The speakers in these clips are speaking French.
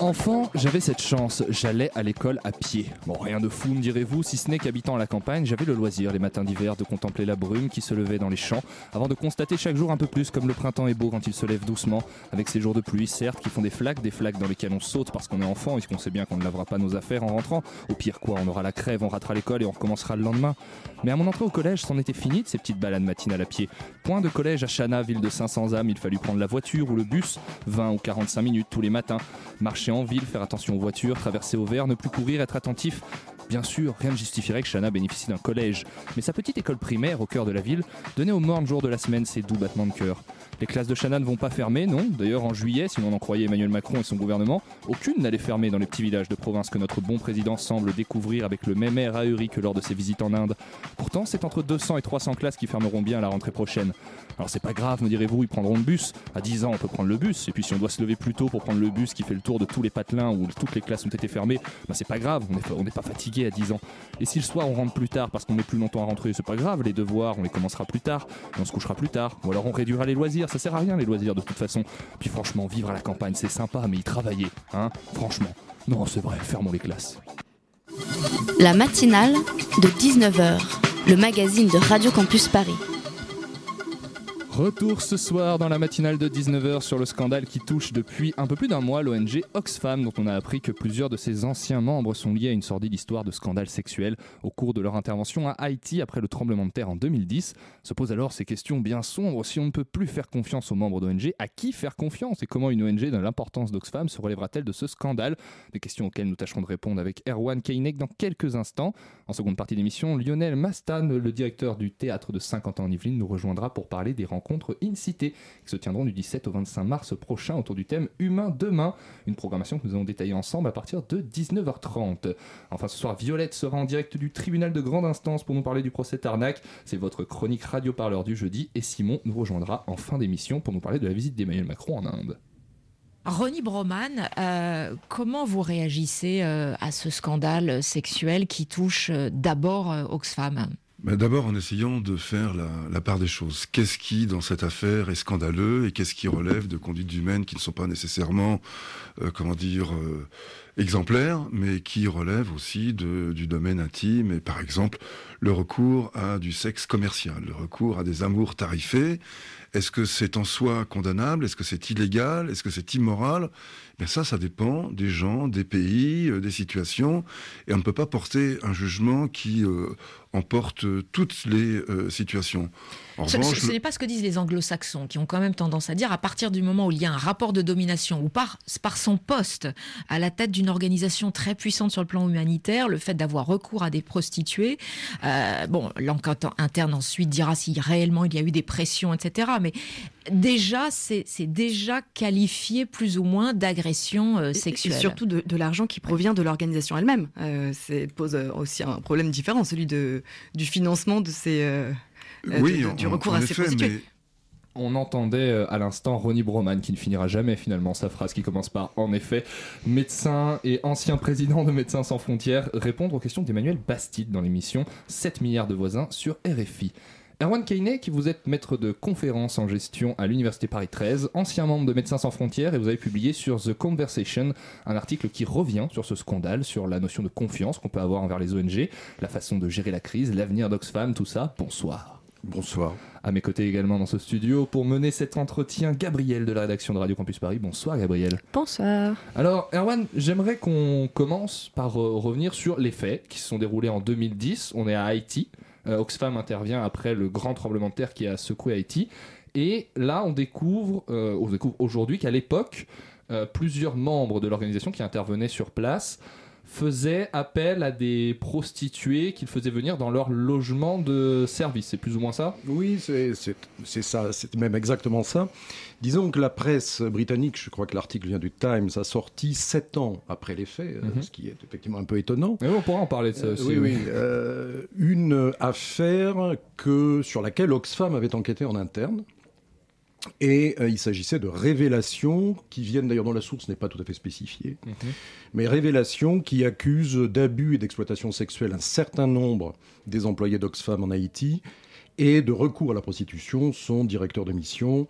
Enfant, j'avais cette chance, j'allais à l'école à pied. Bon, rien de fou, me direz-vous, si ce n'est qu'habitant à la campagne, j'avais le loisir les matins d'hiver de contempler la brume qui se levait dans les champs, avant de constater chaque jour un peu plus comme le printemps est beau quand il se lève doucement, avec ces jours de pluie, certes, qui font des flaques, des flaques dans lesquelles on saute parce qu'on est enfant et qu'on sait bien qu'on ne lavera pas nos affaires en rentrant. Au pire quoi, on aura la crève, on ratera l'école et on recommencera le lendemain. Mais à mon entrée au collège, c'en était fini de ces petites balades matinales à pied. Point de collège à Chana, ville de 500 âmes, il fallut prendre la voiture ou le bus, 20 ou 45 minutes tous les matins, marcher en ville, faire attention aux voitures, traverser au vert, ne plus courir, être attentif. Bien sûr, rien ne justifierait que Chana bénéficie d'un collège, mais sa petite école primaire au cœur de la ville donnait au morne jour de la semaine ses doux battements de cœur. Les classes de Chana ne vont pas fermer, non. D'ailleurs, en juillet, si l'on en croyait Emmanuel Macron et son gouvernement, aucune n'allait fermer dans les petits villages de province que notre bon président semble découvrir avec le même air ahuri que lors de ses visites en Inde. Pourtant, c'est entre 200 et 300 classes qui fermeront bien à la rentrée prochaine. Alors c'est pas grave, me direz-vous, ils prendront le bus. À 10 ans, on peut prendre le bus. Et puis si on doit se lever plus tôt pour prendre le bus qui fait le tour de tous les patelins où toutes les classes ont été fermées, bah c'est pas grave, on n'est pas fatigué à 10 ans. Et si le soir on rentre plus tard parce qu'on met plus longtemps à rentrer, c'est pas grave, les devoirs, on les commencera plus tard, on se couchera plus tard. Ou alors on réduira les loisirs, ça sert à rien les loisirs de toute façon. Puis franchement, vivre à la campagne, c'est sympa, mais y travailler, hein, franchement. Non, c'est vrai, fermons les classes. La matinale de 19h, le magazine de Radio Campus Paris. Retour ce soir dans la matinale de 19h sur le scandale qui touche depuis un peu plus d'un mois l'ONG Oxfam, dont on a appris que plusieurs de ses anciens membres sont liés à une sordide histoire de scandale sexuel au cours de leur intervention à Haïti après le tremblement de terre en 2010. Se posent alors ces questions bien sombres. Si on ne peut plus faire confiance aux membres d'ONG, à qui faire confiance Et comment une ONG de l'importance d'Oxfam se relèvera-t-elle de ce scandale? Des questions auxquelles nous tâcherons de répondre avec Erwan Keinek dans quelques instants. En seconde partie d'émission, Lionel Mastan, le directeur du théâtre de 50 ans en Yvelines, nous rejoindra pour parler des rencontres in-cité qui se tiendront du 17 au 25 mars prochain autour du thème Humain demain, une programmation que nous allons détailler ensemble à partir de 19h30. Enfin ce soir, Violette sera en direct du tribunal de grande instance pour nous parler du procès Tarnac. C'est votre chronique radio parleur du jeudi et Simon nous rejoindra en fin d'émission pour nous parler de la visite d'Emmanuel Macron en Inde. Ronnie Broman, euh, comment vous réagissez euh, à ce scandale sexuel qui touche euh, d'abord Oxfam? Ben, D'abord en essayant de faire la, la part des choses. Qu'est-ce qui, dans cette affaire, est scandaleux et qu'est-ce qui relève de conduites humaines qui ne sont pas nécessairement, euh, comment dire, euh, exemplaires, mais qui relèvent aussi de, du domaine intime et par exemple le recours à du sexe commercial, le recours à des amours tarifés. Est-ce que c'est en soi condamnable? Est-ce que c'est illégal? Est-ce que c'est immoral? Ben ça, ça dépend des gens, des pays, euh, des situations, et on ne peut pas porter un jugement qui euh, emporte euh, toutes les situations. En Ce, revanche, ce- ce n'est pas ce que disent les anglo-saxons, qui ont quand même tendance à dire, à partir du moment où il y a un rapport de domination, ou par, par son poste à la tête d'une organisation très puissante sur le plan humanitaire, le fait d'avoir recours à des prostituées, euh, bon, l'enquête interne ensuite dira si réellement il y a eu des pressions, etc. Mais déjà, c'est déjà qualifié plus ou moins d'agression euh, sexuelle. Et surtout de, de l'argent qui provient de l'organisation elle-même. Euh, c'est pose euh, aussi un problème différent, celui de, du financement de ces, euh, oui, de- en- du recours en à ces prostituées. mais On entendait à l'instant Ronnie Broman qui ne finira jamais finalement sa phrase qui commence par en effet médecin et ancien président de Médecins sans frontières répondre aux questions d'Emmanuel Bastide dans l'émission 7 milliards de voisins sur RFI. Erwan Keiné, qui vous êtes maître de conférences en gestion à l'Université Paris 13, ancien membre de Médecins sans frontières, et vous avez publié sur The Conversation un article qui revient sur ce scandale, sur la notion de confiance qu'on peut avoir envers les ONG, la façon de gérer la crise, l'avenir d'Oxfam, tout ça. Bonsoir. bonsoir. À mes côtés également dans ce studio pour mener cet entretien, Gabriel de la rédaction de Radio Campus Paris. Bonsoir Gabriel. Bonsoir. Alors Erwan, j'aimerais qu'on commence par euh, revenir sur les faits qui se sont déroulés en 2010. On est à Haïti. Euh, Oxfam intervient après le grand tremblement de terre qui a secoué Haïti. Et là, on découvre, euh, on découvre aujourd'hui qu'à l'époque, euh, plusieurs membres de l'organisation qui intervenaient sur place faisaient appel à des prostituées qu'ils faisaient venir dans leur logement de service. C'est plus ou moins ça Oui, c'est ça, c'est même exactement ça. Disons que la presse britannique, je crois que l'article vient du Times, a sorti sept ans après les faits, euh, Mhm. ce qui est effectivement un peu étonnant. Mais on pourra en parler de ça Euh, aussi. oui, oui. euh, une affaire que, sur laquelle Oxfam avait enquêté en interne. Et euh, il s'agissait de révélations qui viennent d'ailleurs dont la source n'est pas tout à fait spécifiée, Mhm. mais révélations qui accusent d'abus et d'exploitation sexuelle un certain nombre des employés d'Oxfam en Haïti et de recours à la prostitution son directeur de mission.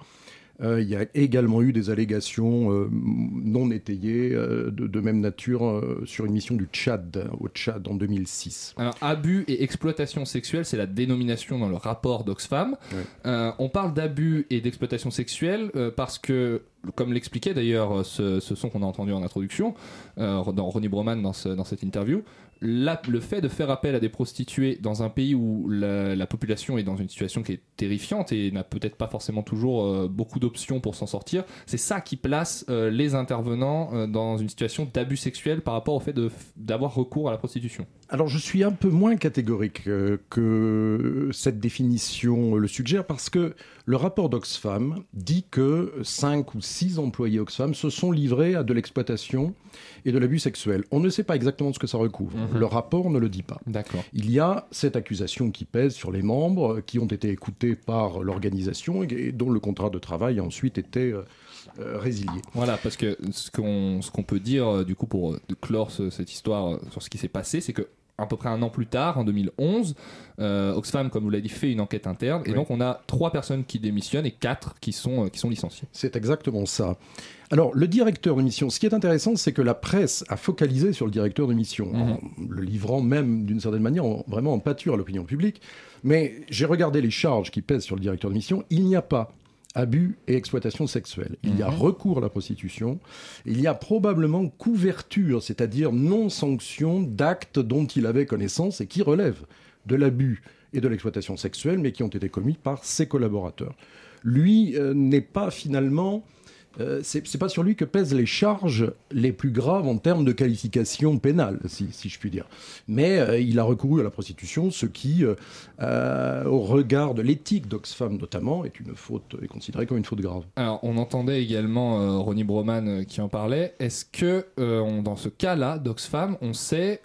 Euh, il y a également eu des allégations euh, non étayées euh, de, de même nature sur une mission du Tchad, au Tchad en 2006. Alors, abus et exploitation sexuelle, c'est la dénomination dans le rapport d'Oxfam. Ouais. On parle d'abus et d'exploitation sexuelle parce que, comme l'expliquait d'ailleurs ce, ce son qu'on a entendu en introduction, euh, dans Ronnie Broman dans, ce- dans cette interview, le fait de faire appel à des prostituées dans un pays où la, la population est dans une situation qui est terrifiante et n'a peut-être pas forcément toujours euh, beaucoup d'options pour s'en sortir, c'est ça qui place euh, les intervenants euh, dans une situation d'abus sexuel par rapport au fait d'avoir recours à la prostitution. Alors je suis un peu moins catégorique que cette définition le suggère parce que le rapport d'Oxfam dit que 5 ou 6 employés Oxfam se sont livrés à de l'exploitation et de l'abus sexuel. On ne sait pas exactement ce que ça recouvre. Mhm. Le rapport ne le dit pas. D'accord. Il y a cette accusation qui pèse sur les membres euh, qui ont été écoutés par l'organisation et dont le contrat de travail a ensuite été euh, euh, résilié. Voilà, parce que ce qu'on ce qu'on peut dire, du coup, pour clore ce- cette histoire sur ce qui s'est passé, c'est que à peu près un an plus tard, en 2011, euh, Oxfam, comme vous l'avez dit, fait une enquête interne, et Oui. donc on a trois personnes qui démissionnent et quatre qui sont, euh, qui sont licenciées. C'est exactement ça. Alors, le directeur de mission, ce qui est intéressant, c'est que la presse a focalisé sur le directeur de mission, en le livrant même d'une certaine manière en- vraiment en pâture à l'opinion publique. Mais j'ai regardé les charges qui pèsent sur le directeur de mission. Il n'y a pas abus et exploitation sexuelle. Il y a Mhm. recours à la prostitution. Il y a probablement couverture, c'est-à-dire non-sanction d'actes dont il avait connaissance et qui relèvent de l'abus et de l'exploitation sexuelle, mais qui ont été commis par ses collaborateurs. Lui euh, n'est pas finalement euh, c'est pas sur lui que pèsent les charges les plus graves en termes de qualification pénale, si, je puis dire. Mais euh, il a recouru à la prostitution, ce qui, euh, euh, au regard de l'éthique d'Oxfam notamment, est une faute, est considéré comme une faute grave. Alors, on entendait également Ronnie Broman qui en parlait. Est-ce que, dans ce cas-là d'Oxfam, on sait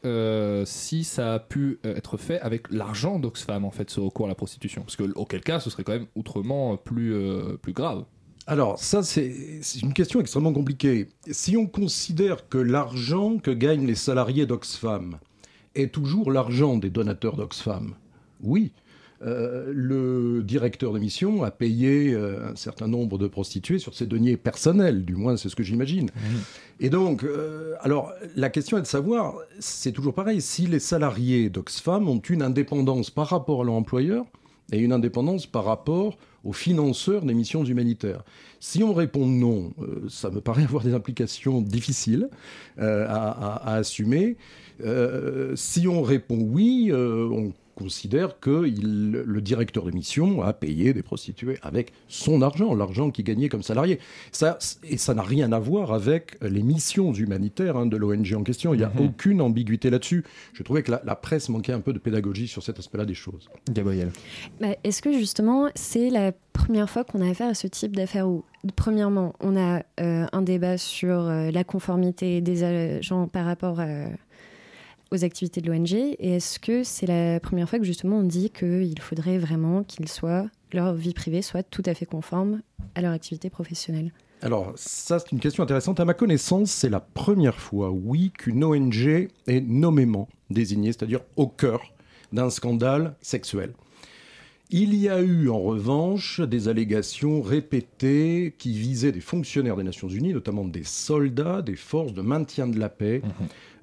si ça a pu être fait avec l'argent d'Oxfam, en fait, ce recours à la prostitution? Parce que, auquel cas, ce serait quand même outrement plus, plus grave. Alors, ça, c'est une question extrêmement compliquée. Si on considère que l'argent que gagnent les salariés d'Oxfam est toujours l'argent des donateurs d'Oxfam, oui. Euh, le directeur de mission a payé euh, un certain nombre de prostituées sur ses deniers personnels, du moins c'est ce que j'imagine. Et donc, euh, alors la question est de savoir, c'est toujours pareil, si les salariés d'Oxfam ont une indépendance par rapport à leur employeur et une indépendance par rapport aux financeurs des missions humanitaires. Si on répond non, euh, ça me paraît avoir des implications difficiles euh, à, assumer. Euh, si on répond oui, on considère que il- le directeur de mission a payé des prostituées avec son argent, l'argent qu'il gagnait comme salarié. Ça, et ça n'a rien à voir avec les missions humanitaires hein, de l'ONG en question. Il n'y a Mhm. aucune ambiguïté là-dessus. Je trouvais que la, la presse manquait un peu de pédagogie sur cet aspect-là des choses. Gabriel. Bah, Est-ce que justement c'est la première fois qu'on a affaire à ce type d'affaires où, premièrement, on a euh, un débat sur euh, la conformité des agents par rapport à- aux activités de l'ONG et est-ce que c'est la première fois que justement on dit qu'il faudrait vraiment qu'ils soient, leur vie privée soit tout à fait conforme à leur activité professionnelle? Alors, ça, c'est une question intéressante. À ma connaissance, c'est la première fois, oui, qu'une ONG est nommément désignée, c'est-à-dire au cœur d'un scandale sexuel. Il y a eu, en revanche, des allégations répétées qui visaient des fonctionnaires des Nations Unies, notamment des soldats, des forces de maintien de la paix,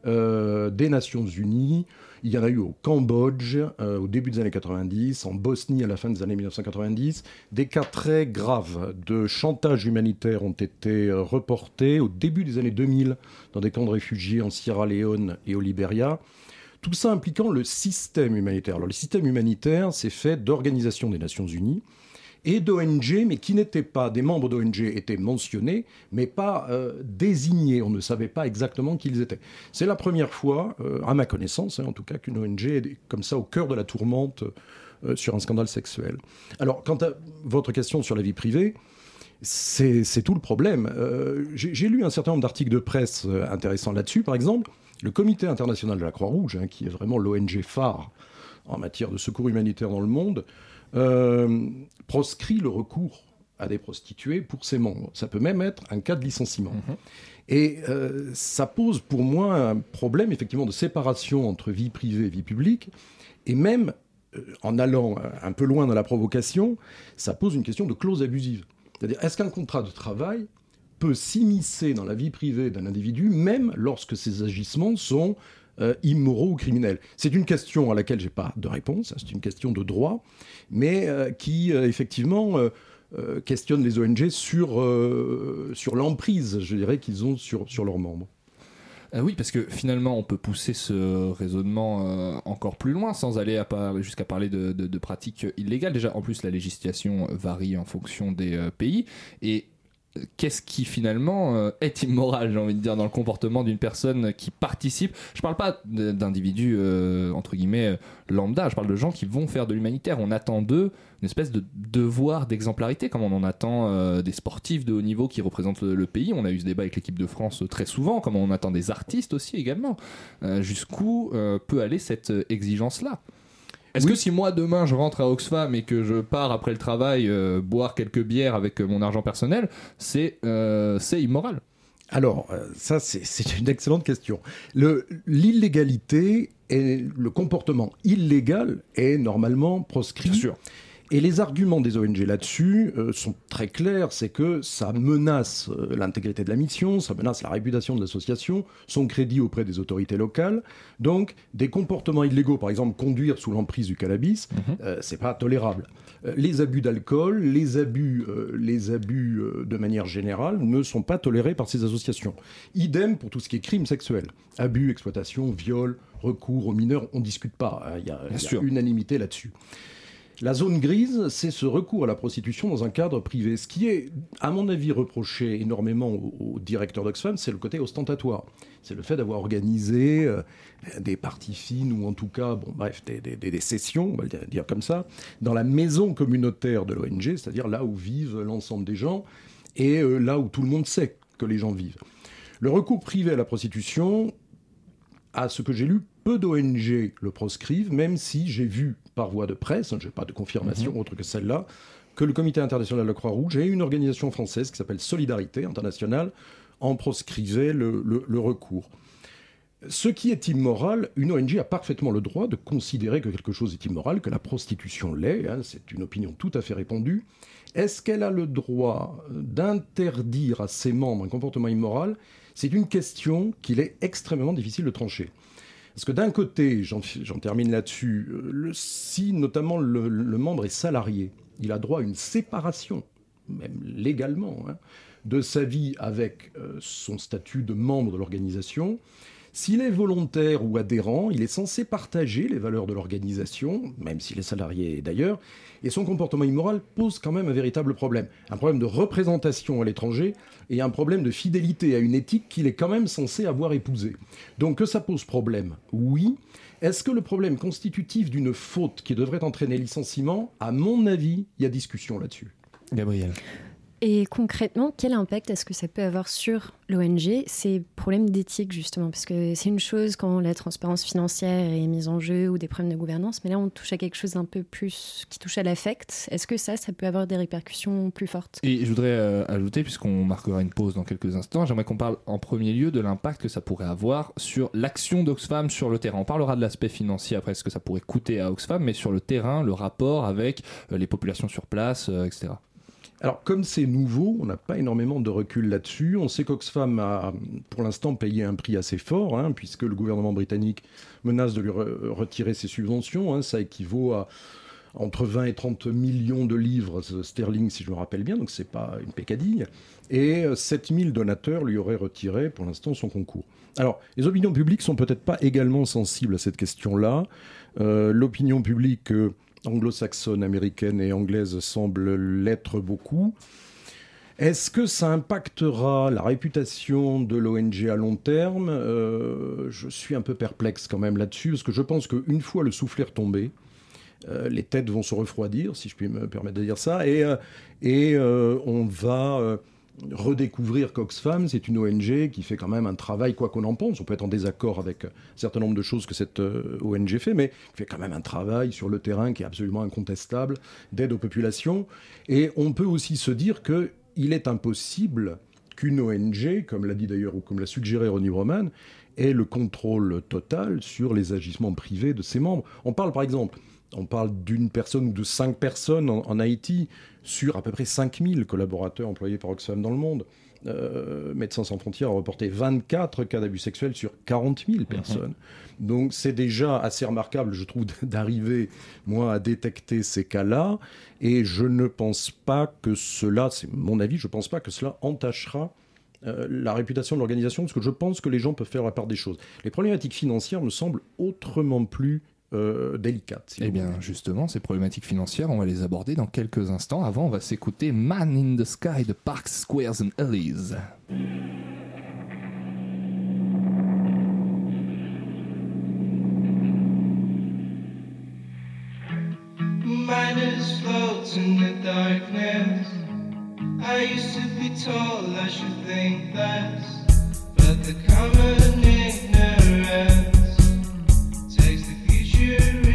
euh, des Nations Unies. Il y en a eu au Cambodge euh, au début des années 90, en Bosnie à la fin des années 1990. Des cas très graves de chantage humanitaire ont été euh, reportés au début des années 2000 dans des camps de réfugiés en Sierra Leone et au Liberia. Tout ça impliquant le système humanitaire. Alors, le système humanitaire, c'est fait d'organisations des Nations Unies et d'ONG, mais qui n'étaient pas, des membres d'ONG étaient mentionnés, mais pas euh, désignés. On ne savait pas exactement qui ils étaient. C'est la première fois, euh, à ma connaissance, hein, en tout cas, qu'une ONG est comme ça au cœur de la tourmente euh, sur un scandale sexuel. Alors, quant à votre question sur la vie privée, c'est tout le problème. J'ai lu un certain nombre d'articles de presse intéressants là-dessus. Par exemple, le Comité international de la Croix-Rouge, hein, qui est vraiment l'ONG phare en matière de secours humanitaire dans le monde, euh, proscrit le recours à des prostituées pour ses membres. Ça peut même être un cas de licenciement. Et euh, ça pose pour moi un problème effectivement de séparation entre vie privée et vie publique, et même euh, en allant un peu loin dans la provocation, ça pose une question de clause abusive. C'est-à-dire, est-ce qu'un contrat de travail peut s'immiscer dans la vie privée d'un individu, même lorsque ses agissements sont euh, immoraux ou criminels? C'est une question à laquelle j'ai pas de réponse, hein, c'est une question de droit, mais euh, qui euh, effectivement euh, euh, questionne les ONG sur, sur l'emprise, je dirais, qu'ils ont sur, sur leurs membres. Euh, oui, parce que finalement, on peut pousser ce raisonnement encore plus loin sans aller jusqu'à parler de, pratiques illégales. Déjà, en plus, la législation varie en fonction des pays. Et qu'est-ce qui finalement euh, est immoral, j'ai envie de dire, dans le comportement d'une personne qui participe Je parle pas d'individus, euh, entre guillemets, euh, lambda, je parle de gens qui vont faire de l'humanitaire. On attend d'eux une espèce de devoir d'exemplarité, comme on en attend des sportifs de haut niveau qui représentent le, pays. On a eu ce débat avec l'équipe de France très souvent, comme on attend des artistes aussi également. Jusqu'où peut aller cette exigence-là? Est-ce que si moi demain je rentre à Oxfam et que je pars après le travail euh, boire quelques bières avec euh, mon argent personnel, c'est euh, c'est immoral? Alors, euh, ça, c'est- une excellente question. L'illégalité et le comportement illégal est normalement proscrit. Bien sûr. Et les arguments des ONG là-dessus euh, sont très clairs, c'est que ça menace euh, l'intégrité de la mission, ça menace la réputation de l'association, son crédit auprès des autorités locales. Donc, des comportements illégaux, par exemple conduire sous l'emprise du cannabis, euh, c'est pas tolérable. Les abus d'alcool, les abus, les abus de manière générale ne sont pas tolérés par ces associations. Idem pour tout ce qui est crime sexuel, abus, exploitation, viol, recours aux mineurs, on discute pas. hein, Il y a, y unanimité là-dessus. La zone grise, c'est ce recours à la prostitution dans un cadre privé. Ce qui est, à mon avis, reproché énormément au, directeur d'Oxfam, c'est le côté ostentatoire. C'est le fait d'avoir organisé euh, des parties fines ou en tout cas, bon, bref, des, sessions, on va le dire comme ça, dans la maison communautaire de l'ONG, c'est-à-dire là où vivent l'ensemble des gens et euh, là où tout le monde sait que les gens vivent. Le recours privé à la prostitution, à ce que j'ai lu, peu d'ONG le proscrivent, même si j'ai vu par voie de presse, je n'ai pas de confirmation autre que celle-là, que le Comité international de la Croix-Rouge et une organisation française qui s'appelle Solidarité internationale en proscrivaient le, le- le recours. Ce qui est immoral, une ONG a parfaitement le droit de considérer que quelque chose est immoral, que la prostitution l'est, hein, c'est une opinion tout à fait répandue. Est-ce qu'elle a le droit d'interdire à ses membres un comportement immoral C'est une question qu'il est extrêmement difficile de trancher. Parce que d'un côté, j'en termine là-dessus, euh, si notamment le, le membre est salarié, il a droit à une séparation, même légalement, hein, de sa vie avec euh, son statut de membre de l'organisation. S'il est volontaire ou adhérent, il est censé partager les valeurs de l'organisation, même s'il est salarié d'ailleurs, et son comportement immoral pose quand même un véritable problème. Un problème de représentation à l'étranger et un problème de fidélité à une éthique qu'il est quand même censé avoir épousée. Donc que ça pose problème, oui. Est-ce que le problème constitutif d'une faute qui devrait entraîner licenciement? À mon avis, il y a discussion là-dessus. Gabriel. Et concrètement, quel impact est-ce que ça peut avoir sur l'ONG ces problèmes d'éthique, justement? Parce que c'est une chose quand la transparence financière est mise en jeu ou des problèmes de gouvernance, mais là, on touche à quelque chose d'un peu plus qui touche à l'affect. Est-ce que ça, ça peut avoir des répercussions plus fortes? Et je voudrais euh, ajouter, puisqu'on marquera une pause dans quelques instants, j'aimerais qu'on parle en premier lieu de l'impact que ça pourrait avoir sur l'action d'Oxfam sur le terrain. On parlera de l'aspect financier après, ce que ça pourrait coûter à Oxfam, mais sur le terrain, le rapport avec euh, les populations sur place, euh, etc. Alors, comme c'est nouveau, on n'a pas énormément de recul là-dessus. On sait qu'Oxfam a, pour l'instant, payé un prix assez fort, hein, puisque le gouvernement britannique menace de lui re- retirer ses subventions. hein. Ça équivaut à entre 20 et 30 millions de livres sterling, si je me rappelle bien, donc c'est pas une pécadille. Et euh, 7000 donateurs lui auraient retiré, pour l'instant, son concours. Alors, les opinions publiques sont peut-être pas également sensibles à cette question-là. Euh, L'opinion publique euh, anglo-saxonne, américaine et anglaise semble l'être beaucoup. Est-ce que ça impactera la réputation de l'ONG à long terme? Euh, Je suis un peu perplexe quand même là-dessus, parce que je pense qu'une fois le soufflet retombé, euh, les têtes vont se refroidir, si je puis me permettre de dire ça, et, euh, et on va redécouvrir qu'Oxfam, c'est une ONG qui fait quand même un travail, quoi qu'on en pense. On peut être en désaccord avec un certain nombre de choses que cette ONG fait, mais qui fait quand même un travail sur le terrain qui est absolument incontestable d'aide aux populations. Et on peut aussi se dire que il est impossible qu'une ONG, comme l'a dit d'ailleurs ou comme l'a suggéré Ronnie Broman, ait le contrôle total sur les agissements privés de ses membres. On parle par exemple, on parle d'une personne ou de cinq personnes en, Haïti sur à peu près 5000 collaborateurs employés par Oxfam dans le monde. Euh, Médecins sans frontières a reporté 24 cas d'abus sexuels sur 40 000 personnes. Donc c'est déjà assez remarquable, je trouve, d'arriver, moi, à détecter ces cas-là. Et je ne pense pas que cela, c'est mon avis, je ne pense pas que cela entachera euh, la réputation de l'organisation, parce que je pense que les gens peuvent faire la part des choses. Les problématiques financières me semblent autrement plus euh, délicates. eh bien, justement, ces problématiques financières, on va les aborder dans quelques instants. Avant, on va s'écouter Man in the Sky de Parks, Squares and Alleys. Miners floats in the darkness. I used to be told I should think less, but the common ignorance the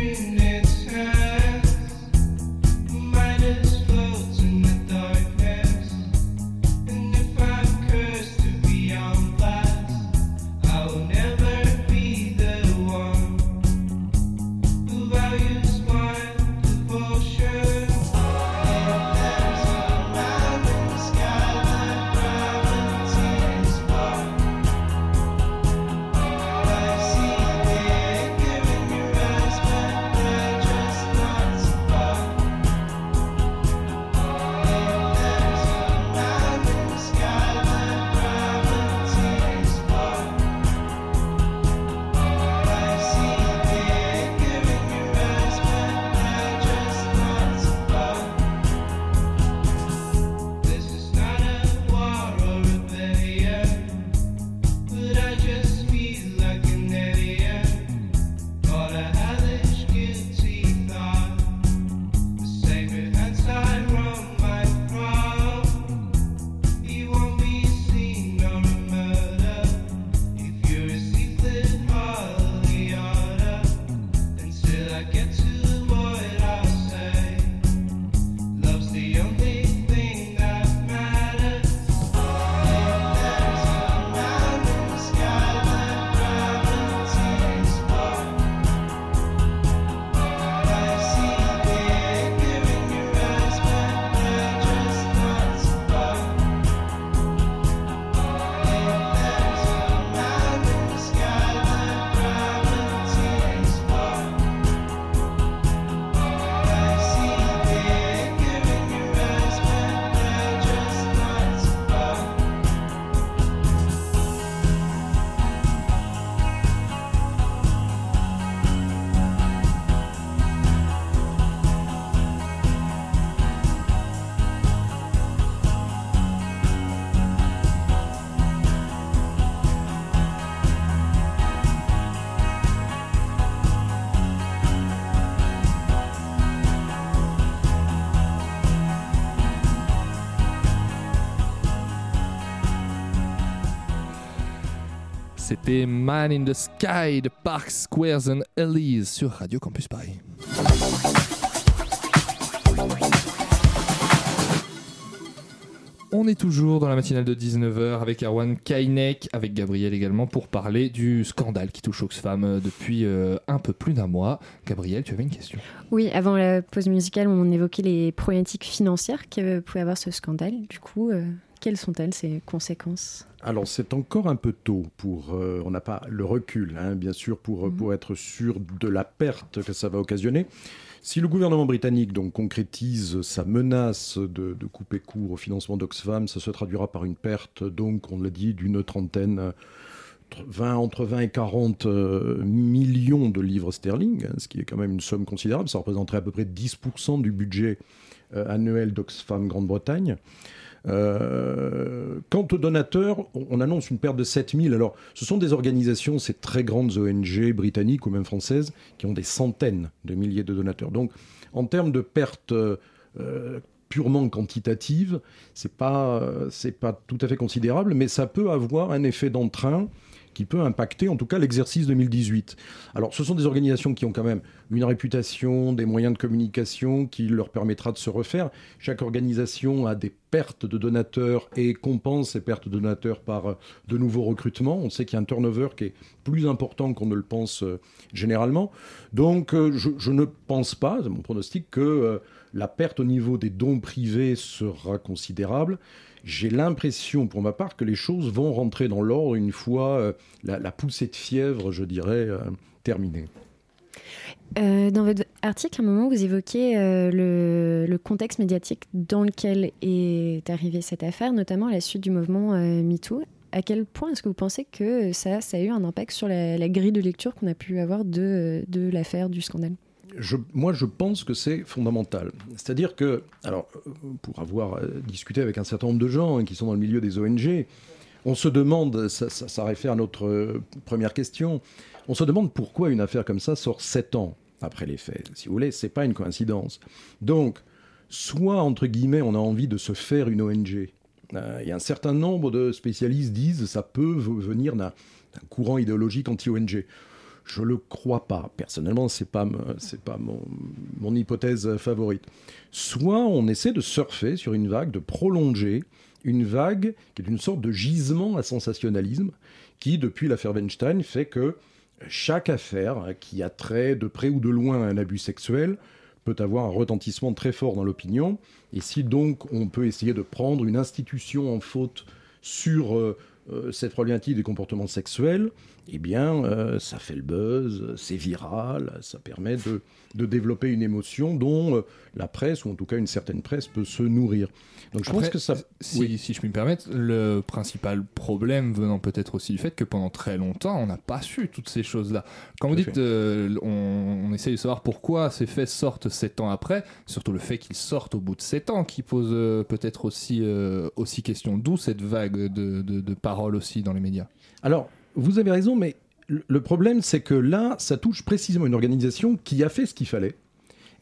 C'était Man in the Sky de Parks, Squares and Alleys sur Radio Campus Paris. On est toujours dans la matinale de 19h avec Erwan Kainek, avec Gabriel également, pour parler du scandale qui touche Oxfam depuis euh, un peu plus d'un mois. Gabriel, tu avais une question? Oui, avant la pause musicale, on évoquait les problématiques financières que pouvait avoir ce scandale. Du coup, euh, quelles sont-elles, ces conséquences? Alors c'est encore un peu tôt pour, euh, on n'a pas le recul, hein, bien sûr, pour, pour être sûr de la perte que ça va occasionner. Si le gouvernement britannique donc concrétise sa menace de, de couper court au financement d'Oxfam, ça se traduira par une perte, donc on l'a dit, d'une trentaine 20, entre 20 et 40 euh, millions de livres sterling, hein, ce qui est quand même une somme considérable. Ça représenterait à peu près 10% du budget euh, annuel d'Oxfam Grande-Bretagne. Euh, quant aux donateurs, on, on annonce une perte de 7000. Alors, ce sont des organisations, ces très grandes ONG britanniques ou même françaises, qui ont des centaines de milliers de donateurs. Donc, en termes de pertes euh, purement quantitatives, c'est pas, euh, c'est pas tout à fait considérable, mais ça peut avoir un effet d'entrain qui peut impacter en tout cas l'exercice 2018. Alors ce sont des organisations qui ont quand même une réputation, des moyens de communication qui leur permettra de se refaire. Chaque organisation a des pertes de donateurs et compense ces pertes de donateurs par euh, de nouveaux recrutements. On sait qu'il y a un turnover qui est plus important qu'on ne le pense euh, généralement. Donc euh, je, ne pense pas, c'est mon pronostic, que la perte au niveau des dons privés sera considérable. J'ai l'impression, pour ma part, que les choses vont rentrer dans l'ordre une fois euh, la, poussée de fièvre, je dirais, euh, terminée. Euh, dans votre article, à un moment, vous évoquez le, contexte médiatique dans lequel est arrivée cette affaire, notamment à la suite du mouvement MeToo. À quel point est-ce que vous pensez que ça, a eu un impact sur la, grille de lecture qu'on a pu avoir de l'affaire, du scandale? Moi, je pense que c'est fondamental. C'est-à-dire que, alors, euh, pour avoir euh, discuté avec un certain nombre de gens hein, qui sont dans le milieu des ONG, on se demande, ça, réfère à notre euh, première question, on se demande pourquoi une affaire comme ça sort sept ans après les faits. Si vous voulez, c'est pas une coïncidence. Donc, soit, entre guillemets, on a envie de se faire une ONG. Euh, Il y a un certain nombre de spécialistes disent ça peut venir d'un courant idéologique anti-ONG. Je le crois pas. Personnellement, c'est pas pas mon, hypothèse favorite. Soit on essaie de surfer sur une vague, de prolonger une vague qui est une sorte de gisement à sensationnalisme qui, depuis l'affaire Weinstein, fait que chaque affaire hein, qui a trait de près ou de loin à un abus sexuel peut avoir un retentissement très fort dans l'opinion. Et si donc on peut essayer de prendre une institution en faute sur euh, euh, cette problématique des comportements sexuels, eh bien, euh, ça fait le buzz, c'est viral, ça permet de, de développer une émotion dont euh, la presse, ou en tout cas une certaine presse, peut se nourrir. Donc je pense que ça... Si, si je puis me permettre, le principal problème venant peut-être aussi du fait que pendant très longtemps, on n'a pas su toutes ces choses-là. Quand vous Tout dites, euh, on, on essaye de savoir pourquoi ces faits sortent sept ans après, surtout le fait qu'ils sortent au bout de sept ans qui pose euh, peut-être aussi, aussi question. D'où cette vague de, de, de paroles aussi dans les médias? Alors, vous avez raison, mais le- problème, c'est que là, ça touche précisément une organisation qui a fait ce qu'il fallait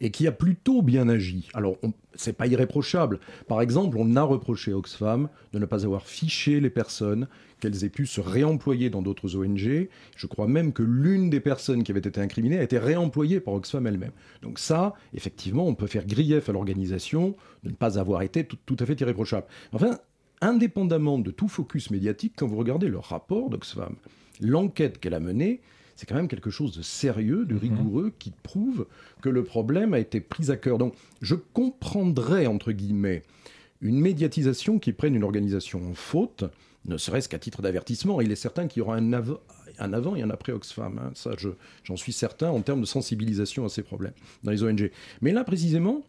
et qui a plutôt bien agi. Alors, c'est pas irréprochable. Par exemple, on a reproché à Oxfam de ne pas avoir fiché les personnes, qu'elles aient pu se réemployer dans d'autres ONG. Je crois même que l'une des personnes qui avait été incriminée a été réemployée par Oxfam elle-même. Donc ça, effectivement, on peut faire grief à l'organisation de ne pas avoir été tout, tout à fait irréprochable. Enfin, indépendamment de tout focus médiatique, quand vous regardez le rapport d'Oxfam, l'enquête qu'elle a menée, c'est quand même quelque chose de sérieux, de rigoureux, qui prouve que le problème a été pris à cœur. Donc, je comprendrais, entre guillemets, une médiatisation qui prenne une organisation en faute, ne serait-ce qu'à titre d'avertissement. Il est certain qu'il y aura un, av- un avant et un après Oxfam. hein. Ça, je- j'en suis certain en termes de sensibilisation à ces problèmes dans les ONG. Mais là, précisément,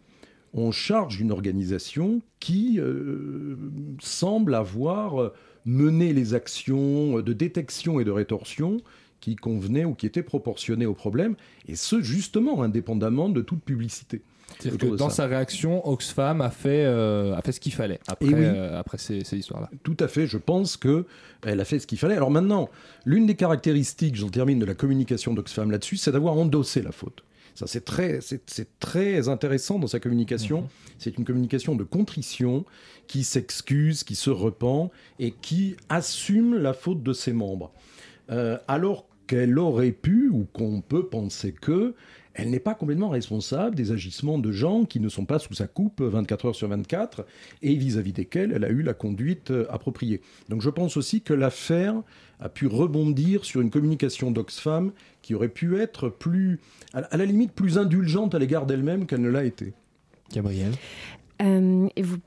on charge une organisation qui euh, semble avoir mené les actions de détection et de rétorsion qui convenaient ou qui étaient proportionnées au problème, et ce, justement, indépendamment de toute publicité. C'est-à-dire que dans ça. sa réaction, Oxfam a fait, euh, a fait ce qu'il fallait après, oui. euh, après ces, ces histoires-là. Tout à fait, je pense que elle a fait ce qu'il fallait. Alors maintenant, l'une des caractéristiques, j'en termine, de la communication d'Oxfam là-dessus, c'est d'avoir endossé la faute. Ça, c'est très, c'est, c'est très intéressant dans sa communication. C'est une communication de contrition qui s'excuse, qui se repent et qui assume la faute de ses membres. Euh, alors qu'elle aurait pu, ou qu'on peut penser que, elle n'est pas complètement responsable des agissements de gens qui ne sont pas sous sa coupe 24 heures sur 24 et vis-à-vis desquels elle a eu la conduite euh, appropriée. Donc je pense aussi que l'affaire a pu rebondir sur une communication d'Oxfam qui aurait pu être plus, à la- à la limite, plus indulgente à l'égard d'elle-même qu'elle ne l'a été. Gabriel? Euh, et vous,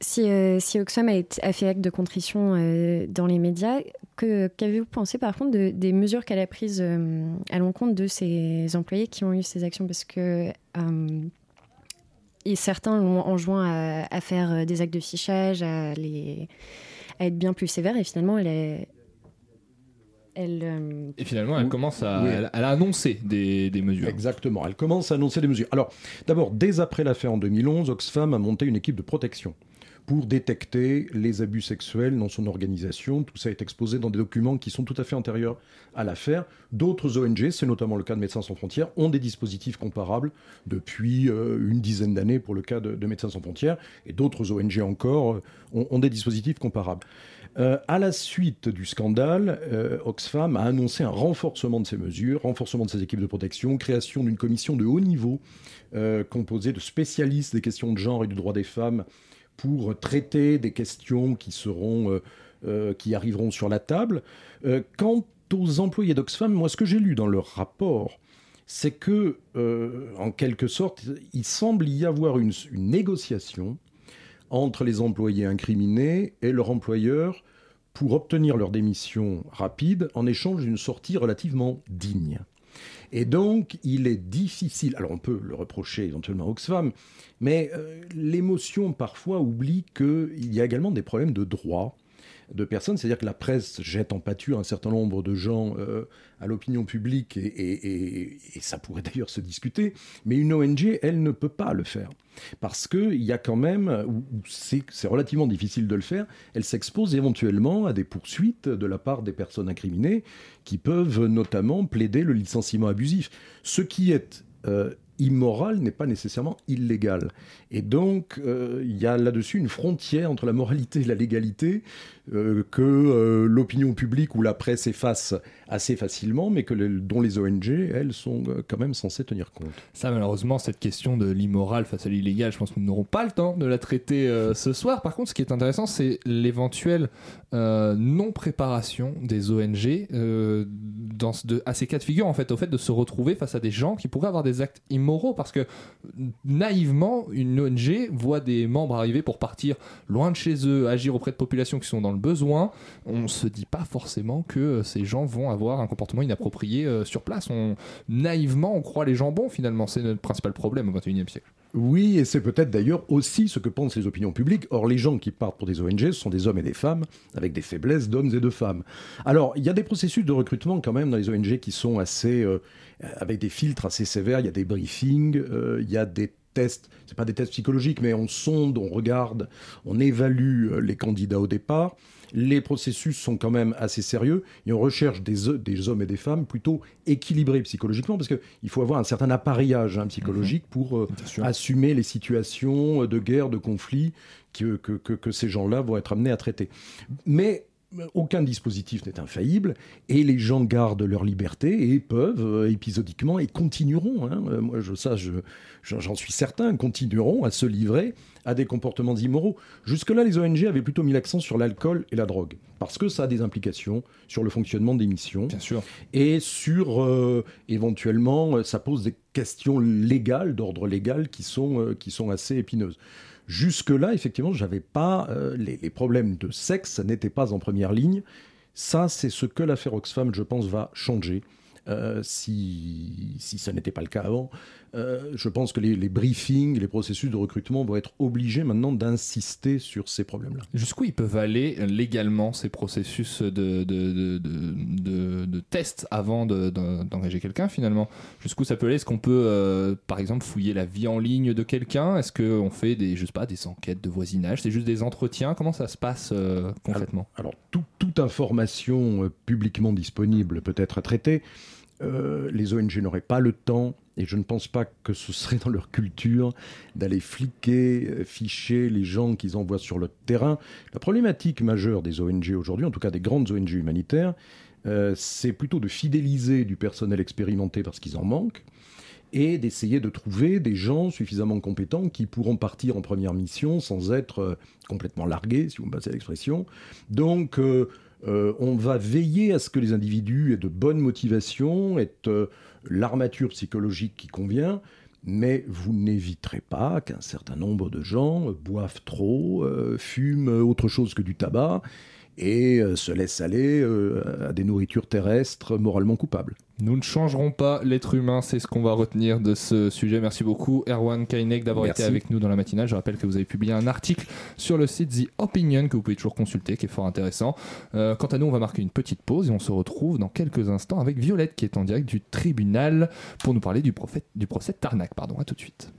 si, euh, si Oxfam a, été- a fait acte de contrition euh, dans les médias, qu'avez-vous pensé par contre de- des mesures qu'elle a prises euh, à l'encontre de ses employés qui ont eu ces actions? Parce que euh, et certains l'ont enjoint à, à faire des actes de fichage, à, les, à être bien plus sévères, et finalement elle est. elle, euh, Et finalement, elle Oui. commence à, Oui. elle, elle a annoncé des, des mesures. Exactement, elle commence à annoncer des mesures. Alors, d'abord, dès après l'affaire en 2011, Oxfam a monté une équipe de protection pour détecter les abus sexuels dans son organisation. Tout ça est exposé dans des documents qui sont tout à fait antérieurs à l'affaire. D'autres ONG, c'est notamment le cas de Médecins sans frontières, ont des dispositifs comparables depuis euh, une dizaine d'années pour le cas de, de Médecins sans frontières, et d'autres ONG encore euh, ont, des dispositifs comparables. Euh, à la suite du scandale, Oxfam a annoncé un renforcement de ses mesures, renforcement de ses équipes de protection, création d'une commission de haut niveau composée de spécialistes des questions de genre et du droit des femmes pour traiter des questions qui seront euh, euh, qui arriveront sur la table. Euh, quant aux employés d'Oxfam, moi, ce que j'ai lu dans leur rapport, c'est que, en quelque sorte, il semble y avoir une négociation entre les employés incriminés et leur employeur pour obtenir leur démission rapide en échange d'une sortie relativement digne. Et donc, il est difficile, alors on peut le reprocher éventuellement à Oxfam, mais euh, l'émotion parfois oublie qu'il y a également des problèmes de droit de personnes, c'est-à-dire que la presse jette en pâture un certain nombre de gens euh, à l'opinion publique, et, ça pourrait d'ailleurs se discuter, mais une ONG, elle ne peut pas le faire. Parce qu'il y a quand même, c'est relativement difficile de le faire, elle s'expose éventuellement à des poursuites de la part des personnes incriminées qui peuvent notamment plaider le licenciement abusif. Ce qui est euh, immoral n'est pas nécessairement illégal. Et donc, euh, il y a là-dessus une frontière entre la moralité et la légalité euh, que euh, l'opinion publique ou la presse efface assez facilement, mais que dont les ONG, elles, sont quand même censées tenir compte. Ça, malheureusement, cette question de l'immoral face à l'illégal, je pense que nous n'aurons pas le temps de la traiter ce soir. Par contre, ce qui est intéressant, c'est l'éventuelle non-préparation des ONG dans de- à ces cas de figure, en fait, au fait de se retrouver face à des gens qui pourraient avoir des actes immoraux. Parce que naïvement, une ONG voit des membres arriver pour partir loin de chez eux, agir auprès de populations qui sont dans le besoin. On se dit pas forcément que euh, ces gens vont avoir un comportement inapproprié euh, sur place. On, naïvement, on croit les gens bons, finalement. C'est notre principal problème au XXIe siècle. Oui, et c'est peut-être d'ailleurs aussi ce que pensent les opinions publiques. Or, les gens qui partent pour des ONG, ce sont des hommes et des femmes, avec des faiblesses d'hommes et de femmes. Alors, il y a des processus de recrutement quand même dans les ONG qui sont assez, euh, avec des filtres assez sévères. Il y a des briefings, euh, il y a des tests, c'est pas des tests psychologiques, mais on sonde, on regarde, on évalue euh, les candidats au départ. Les processus sont quand même assez sérieux et on recherche des, ho- des hommes et des femmes plutôt équilibrés psychologiquement parce qu'il faut avoir un certain appareillage hein, psychologique pour euh, assumer les situations de guerre, de conflit que, que, que- que ces gens-là vont être amenés à traiter. Mais euh, aucun dispositif n'est infaillible et les gens gardent leur liberté et peuvent euh, épisodiquement et continueront, hein, euh, moi je, ça je- j'en suis certain, continueront à se livrer à des comportements immoraux. Jusque-là, les ONG avaient plutôt mis l'accent sur l'alcool et la drogue, parce que ça a des implications sur le fonctionnement des missions. Bien sûr. Et sur, euh, éventuellement, ça pose des questions légales, d'ordre légal, qui sont, qui sont assez épineuses. Jusque-là, effectivement, j'avais pas euh, les, problèmes de sexe, ça n'était pas en première ligne. Ça, c'est ce que l'affaire Oxfam, je pense, va changer. euh, si, si ça n'était pas le cas avant. Euh, je pense que les, les briefings, les processus de recrutement vont être obligés maintenant d'insister sur ces problèmes-là. Jusqu'où ils peuvent aller légalement ces processus de, de, de, de, de- de tests avant de- de- d'engager quelqu'un finalement? Jusqu'où ça peut aller? Est-ce qu'on peut euh, par exemple fouiller la vie en ligne de quelqu'un? Est-ce qu'on fait des, je sais pas, des enquêtes de voisinage? C'est juste des entretiens? Comment ça se passe euh, concrètement? Alors, tout- toute information publiquement disponible peut être traitée. Euh, les ONG n'auraient pas le temps, et je ne pense pas que ce serait dans leur culture, d'aller fliquer, euh, ficher les gens qu'ils envoient sur le terrain. La problématique majeure des ONG aujourd'hui, en tout cas des grandes ONG humanitaires, euh, c'est plutôt de fidéliser du personnel expérimenté parce qu'ils en manquent, et d'essayer de trouver des gens suffisamment compétents qui pourront partir en première mission sans être euh, complètement largués, si vous me passez l'expression. Donc, on va veiller à ce que les individus aient de bonnes motivations, aient l'armature psychologique qui convient, mais vous n'éviterez pas qu'un certain nombre de gens boivent trop, euh, fument autre chose que du tabac, et euh, se laisse aller euh, à des nourritures terrestres moralement coupables. Nous ne changerons pas l'être humain, c'est ce qu'on va retenir de ce sujet. Merci beaucoup Erwan Kainek d'avoir été avec nous dans la matinale. Je rappelle que vous avez publié un article sur le site The Opinion que vous pouvez toujours consulter, qui est fort intéressant. Euh, quant à nous, on va marquer une petite pause et on se retrouve dans quelques instants avec Violette qui est en direct du tribunal pour nous parler du, prophète- du procès de Tarnac. Pardon, à tout de suite.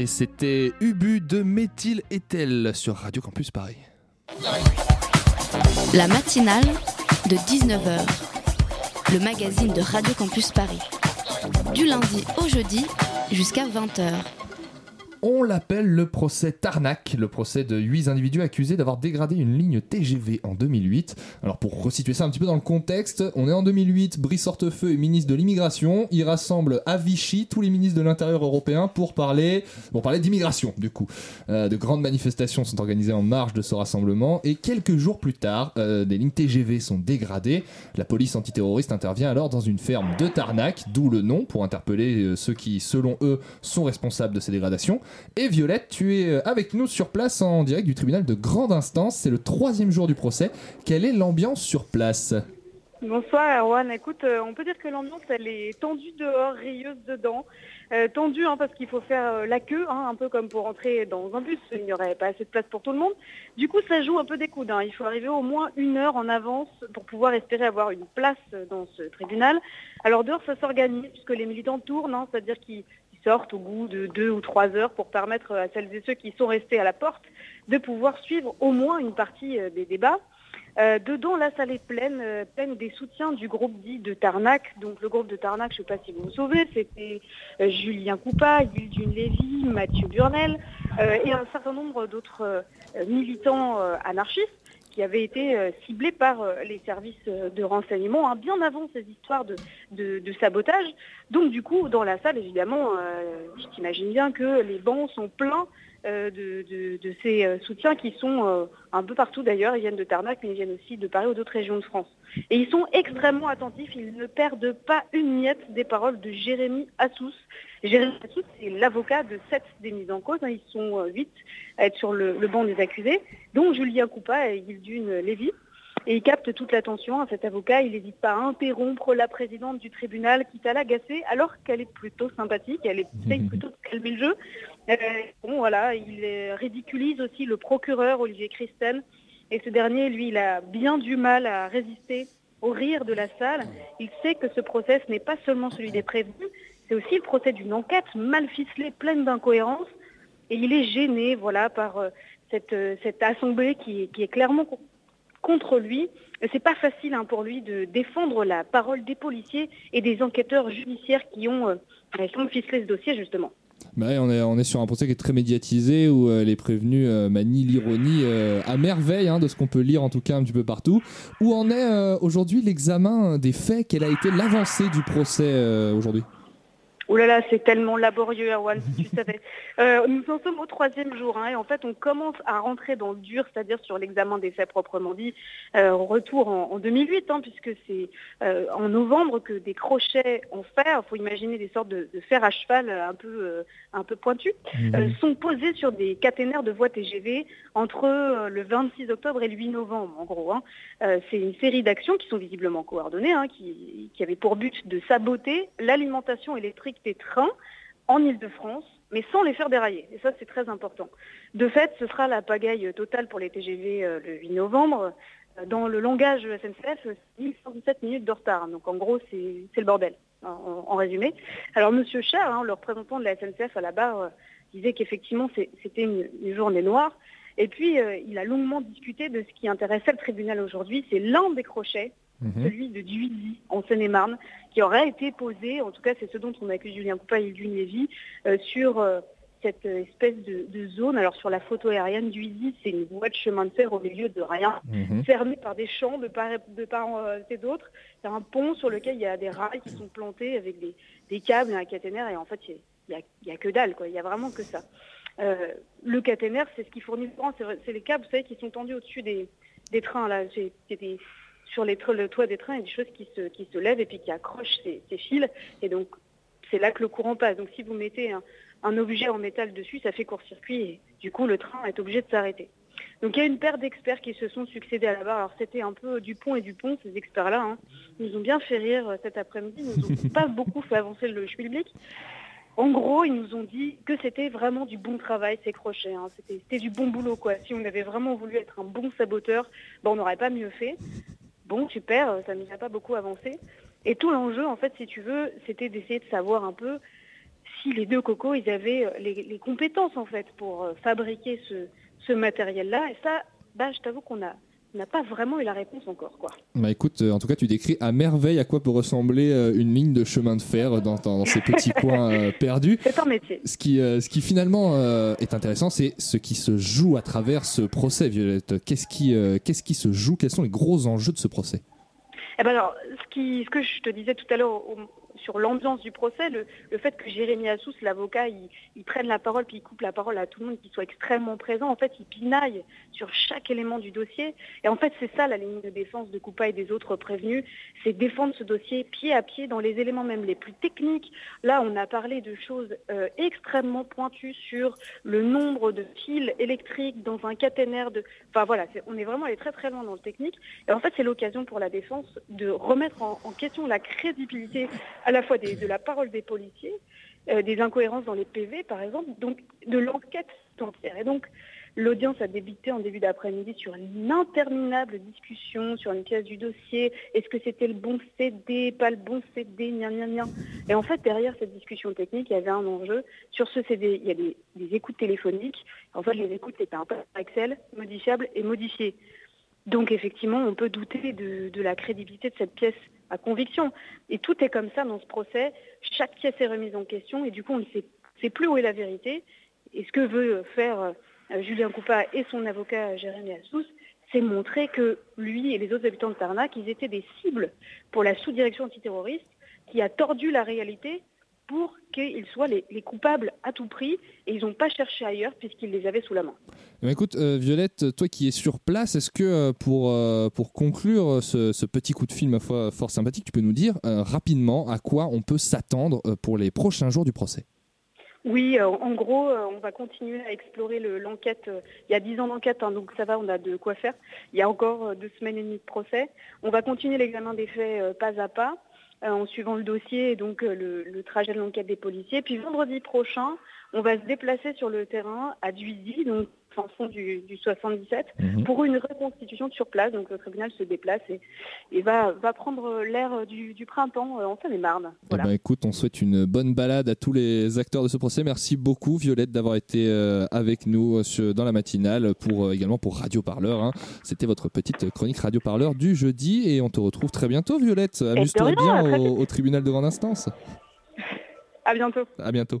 Et c'était Ubu de Méthyle Etel sur Radio Campus Paris. La matinale de 19h, le magazine de Radio Campus Paris. Du lundi au jeudi jusqu'à 20h. On l'appelle le procès Tarnac, le procès de 8 individus accusés d'avoir dégradé une ligne TGV en 2008. Alors pour resituer ça un petit peu dans le contexte, on est en 2008, Brice Hortefeux est ministre de l'immigration, il rassemble à Vichy tous les ministres de l'Intérieur européen pour parler, pour parler d'immigration du coup. Euh, de grandes manifestations sont organisées en marge de ce rassemblement et quelques jours plus tard, euh, des lignes TGV sont dégradées. La police antiterroriste intervient alors dans une ferme de Tarnac, d'où le nom pour interpeller euh, ceux qui, selon eux, sont responsables de ces dégradations. Et Violette, tu es euh, avec nous sur place en direct du tribunal de grande instance. C'est le troisième jour du procès. Quelle est l'ambiance sur place? Bonsoir Erwan, écoute, euh, on peut dire que l'ambiance elle est tendue dehors, rieuse dedans. Euh, tendue hein, parce qu'il faut faire la queue, hein, un peu comme pour entrer dans un bus, il n'y aurait pas assez de place pour tout le monde. Du coup ça joue un peu des coudes, hein. il faut arriver au moins une heure en avance pour pouvoir espérer avoir une place dans ce tribunal. Alors dehors ça s'organise puisque les militants tournent, c'est-à-dire qu'ils ils sortent au bout de deux ou trois heures pour permettre à celles et ceux qui sont restés à la porte de pouvoir suivre au moins une partie euh, des débats. Euh, dedans, la salle est pleine, euh, pleine des soutiens du groupe dit de Tarnac. Donc le groupe de Tarnac, je ne sais pas si vous vous souvenez, c'était euh, Julien Coupa, Gildune Lévy, Mathieu Burnel et un certain nombre d'autres militants anarchistes qui avaient été euh, ciblés par euh, les services euh, de renseignement hein, bien avant ces histoires de, sabotage. Donc du coup, dans la salle, évidemment, je t'imagine bien que les bancs sont pleins de, euh, soutiens qui sont un peu partout d'ailleurs. Ils viennent de Tarnac, mais ils viennent aussi de Paris ou d'autres régions de France. Et ils sont extrêmement attentifs. Ils ne perdent pas une miette des paroles de Jérémy Assous. Jérémy Assous, c'est l'avocat de sept des mises en cause. hein. Ils sont euh, huit à être sur le, le banc des accusés, dont Julien Coupa et Gildune Lévy. Et il capte toute l'attention. hein, Cet avocat, il n'hésite pas à interrompre la présidente du tribunal, quitte à l'agacer, alors qu'elle est plutôt sympathique, elle essaye plutôt de calmer le jeu. Euh, bon, voilà, il euh, ridiculise aussi le procureur Olivier Christen. Et ce dernier, lui, il a bien du mal à résister au rire de la salle. Il sait que ce procès n'est pas seulement celui des prévenus, c'est aussi le procès d'une enquête mal ficelée, pleine d'incohérences. Et il est gêné, voilà, par euh, cette, euh, cette assemblée qui, qui est clairement co- contre lui. C'est pas facile hein, pour lui de défendre la parole des policiers et des enquêteurs judiciaires qui ont, euh, ficelé ce dossier justement. Bah ouais, on, est, on est sur un procès qui est très médiatisé où euh, les prévenus manient l'ironie euh, à merveille hein, de ce qu'on peut lire en tout cas un petit peu partout. Où en est aujourd'hui l'examen des faits? Quelle a été l'avancée du procès aujourd'hui? Oh là là, c'est tellement laborieux, Erwan, si tu savais. Euh, nous en sommes au troisième jour, hein, et en fait, on commence à rentrer dans le dur, c'est-à-dire sur l'examen des faits proprement dit, euh, retour en, en 2008, hein, puisque c'est euh, en novembre que des crochets en fer, il faut imaginer des sortes de, de fer à cheval euh, un peu, un peu pointus, euh, sont posés sur des caténaires de voies TGV entre le 26 octobre et le 8 novembre, en gros. hein. C'est une série d'actions qui sont visiblement coordonnées, hein, qui, qui avaient pour but de saboter l'alimentation électrique des trains en Ile-de-France, mais sans les faire dérailler. Et ça, c'est très important. De fait, ce sera la pagaille totale pour les TGV euh, le 8 novembre. Euh, Dans le langage SNCF, euh, 1117 minutes de retard. Donc en gros, c'est le bordel, en, résumé. Alors Monsieur Cher, hein, le représentant de la SNCF à la barre, euh, disait qu'effectivement, c'était une, journée noire. Et puis, il a longuement discuté de ce qui intéressait le tribunal aujourd'hui. C'est l'un des crochets celui de Duisy, en Seine-et-Marne, qui aurait été posé, en tout cas c'est ce dont on accuse Julien Coupa et Lévy, euh, sur euh, cette espèce de, de zone. Alors sur la photo aérienne, Duisy, c'est une voie de chemin de fer au milieu de rien, Mhm. fermée par des champs de part, de part euh, et d'autre. C'est un pont sur lequel il y a des rails qui sont plantés avec des, des câbles et un caténaire, et en fait il n'y a, il y a que dalle, quoi. il y a vraiment que ça. Euh, le caténaire, c'est ce qui fournit le courant, c'est les câbles, vous savez, qui sont tendus au-dessus des, des trains. Là, C'est c'est des sur les le toit des trains, il y a des choses qui se, qui se lèvent et puis qui accrochent ces, ces fils. Et donc, c'est là que le courant passe. Donc, si vous mettez un, un objet en métal dessus, ça fait court-circuit et du coup, le train est obligé de s'arrêter. Donc, il y a une paire d'experts qui se sont succédés à la barre. Alors, c'était un peu Dupont et Dupont, ces experts-là. hein. Ils nous ont bien fait rire euh, cet après-midi. Ils nous ont pas beaucoup fait avancer le schmilblick. En gros, ils nous ont dit que c'était vraiment du bon travail, ces crochets. hein. C'était c'était du bon boulot, quoi. Si on avait vraiment voulu être un bon saboteur, ben, on n'aurait pas mieux fait. Bon, super, euh, ça nous a pas beaucoup avancé. Et tout l'enjeu, en fait, si tu veux, c'était d'essayer de savoir un peu si les deux cocos, ils avaient euh, les, compétences, en fait, pour euh, fabriquer ce, matériel-là. Et ça, bah, je t'avoue qu'on a n'a pas vraiment eu la réponse encore, quoi. Bah écoute, euh, en tout cas, tu décris à merveille à quoi peut ressembler euh, une ligne de chemin de fer dans, ces petits coins euh, perdus. C'est un métier. Ce qui, ce qui finalement est intéressant, c'est ce qui se joue à travers ce procès, Violette. Qu'est-ce qui, qu'est-ce qui se joue? Quels sont les gros enjeux de ce procès? Eh ben alors, ce, qui, ce que je te disais tout à l'heure au- sur l'ambiance du procès, le, fait que Jérémy Assous, l'avocat, il, prenne la parole puis il coupe la parole à tout le monde, qu'il soit extrêmement présent, en fait, il pinaille sur chaque élément du dossier. Et en fait, c'est ça la ligne de défense de Coupa et des autres prévenus, c'est défendre ce dossier pied à pied dans les éléments même les plus techniques. Là, on a parlé de choses euh, extrêmement pointues sur le nombre de fils électriques dans un caténaire de... Enfin voilà, on est vraiment allé très très loin dans le technique. Et en fait, c'est l'occasion pour la défense de remettre en, en question la crédibilité à la fois des- de la parole des policiers, euh, des incohérences dans les PV par exemple, donc de l'enquête entière. Et donc, l'audience a débuté en début d'après-midi sur une interminable discussion sur une pièce du dossier. Est-ce que c'était le bon CD, pas le bon CD, gna gna gna. Et en fait, derrière cette discussion technique, il y avait un enjeu. Sur ce CD, il y a des, des écoutes téléphoniques. En fait, les écoutes étaient un peu Excel, modifiables et modifiées. Donc effectivement, on peut douter de, la crédibilité de cette pièce à conviction. Et tout est comme ça dans ce procès. Chaque pièce est remise en question et du coup, on ne sait, sait plus où est la vérité. Et ce que veut faire euh, Julien Coupa et son avocat Jérémy Assous, c'est montrer que lui et les autres habitants de Tarnac, ils étaient des cibles pour la sous-direction antiterroriste qui a tordu la réalité pour qu'ils soient les, les coupables à tout prix et ils n'ont pas cherché ailleurs puisqu'ils les avaient sous la main. Eh bien, écoute, euh, Violette, toi qui es sur place, est-ce que euh, pour, euh, pour conclure ce, ce petit coup de film, ma foi, fort sympathique, tu peux nous dire rapidement à quoi on peut s'attendre pour les prochains jours du procès? Oui, en gros, on va continuer à explorer le- l'enquête. il y a 10 ans d'enquête, hein, donc ça va, on a de quoi faire. Il y a encore deux semaines et demie de procès. On va continuer l'examen des faits pas à pas, en suivant le dossier et donc euh, le, trajet de l'enquête des policiers. Puis vendredi prochain, on va se déplacer sur le terrain à Duisy, du, du 77, Mhm. pour une reconstitution sur place. Donc le tribunal se déplace et, et va, va prendre l'air du, du printemps euh, en Seine-et-Marne. Eh ben, écoute, on souhaite une bonne balade à tous les acteurs de ce procès. Merci beaucoup, Violette, d'avoir été euh, avec nous euh, dans la matinale, pour, également pour Radio Parleur. hein. C'était votre petite chronique Radio Parleur du jeudi et on te retrouve très bientôt, Violette. Amuse-toi bien au, au tribunal de grande instance. À bientôt. À bientôt.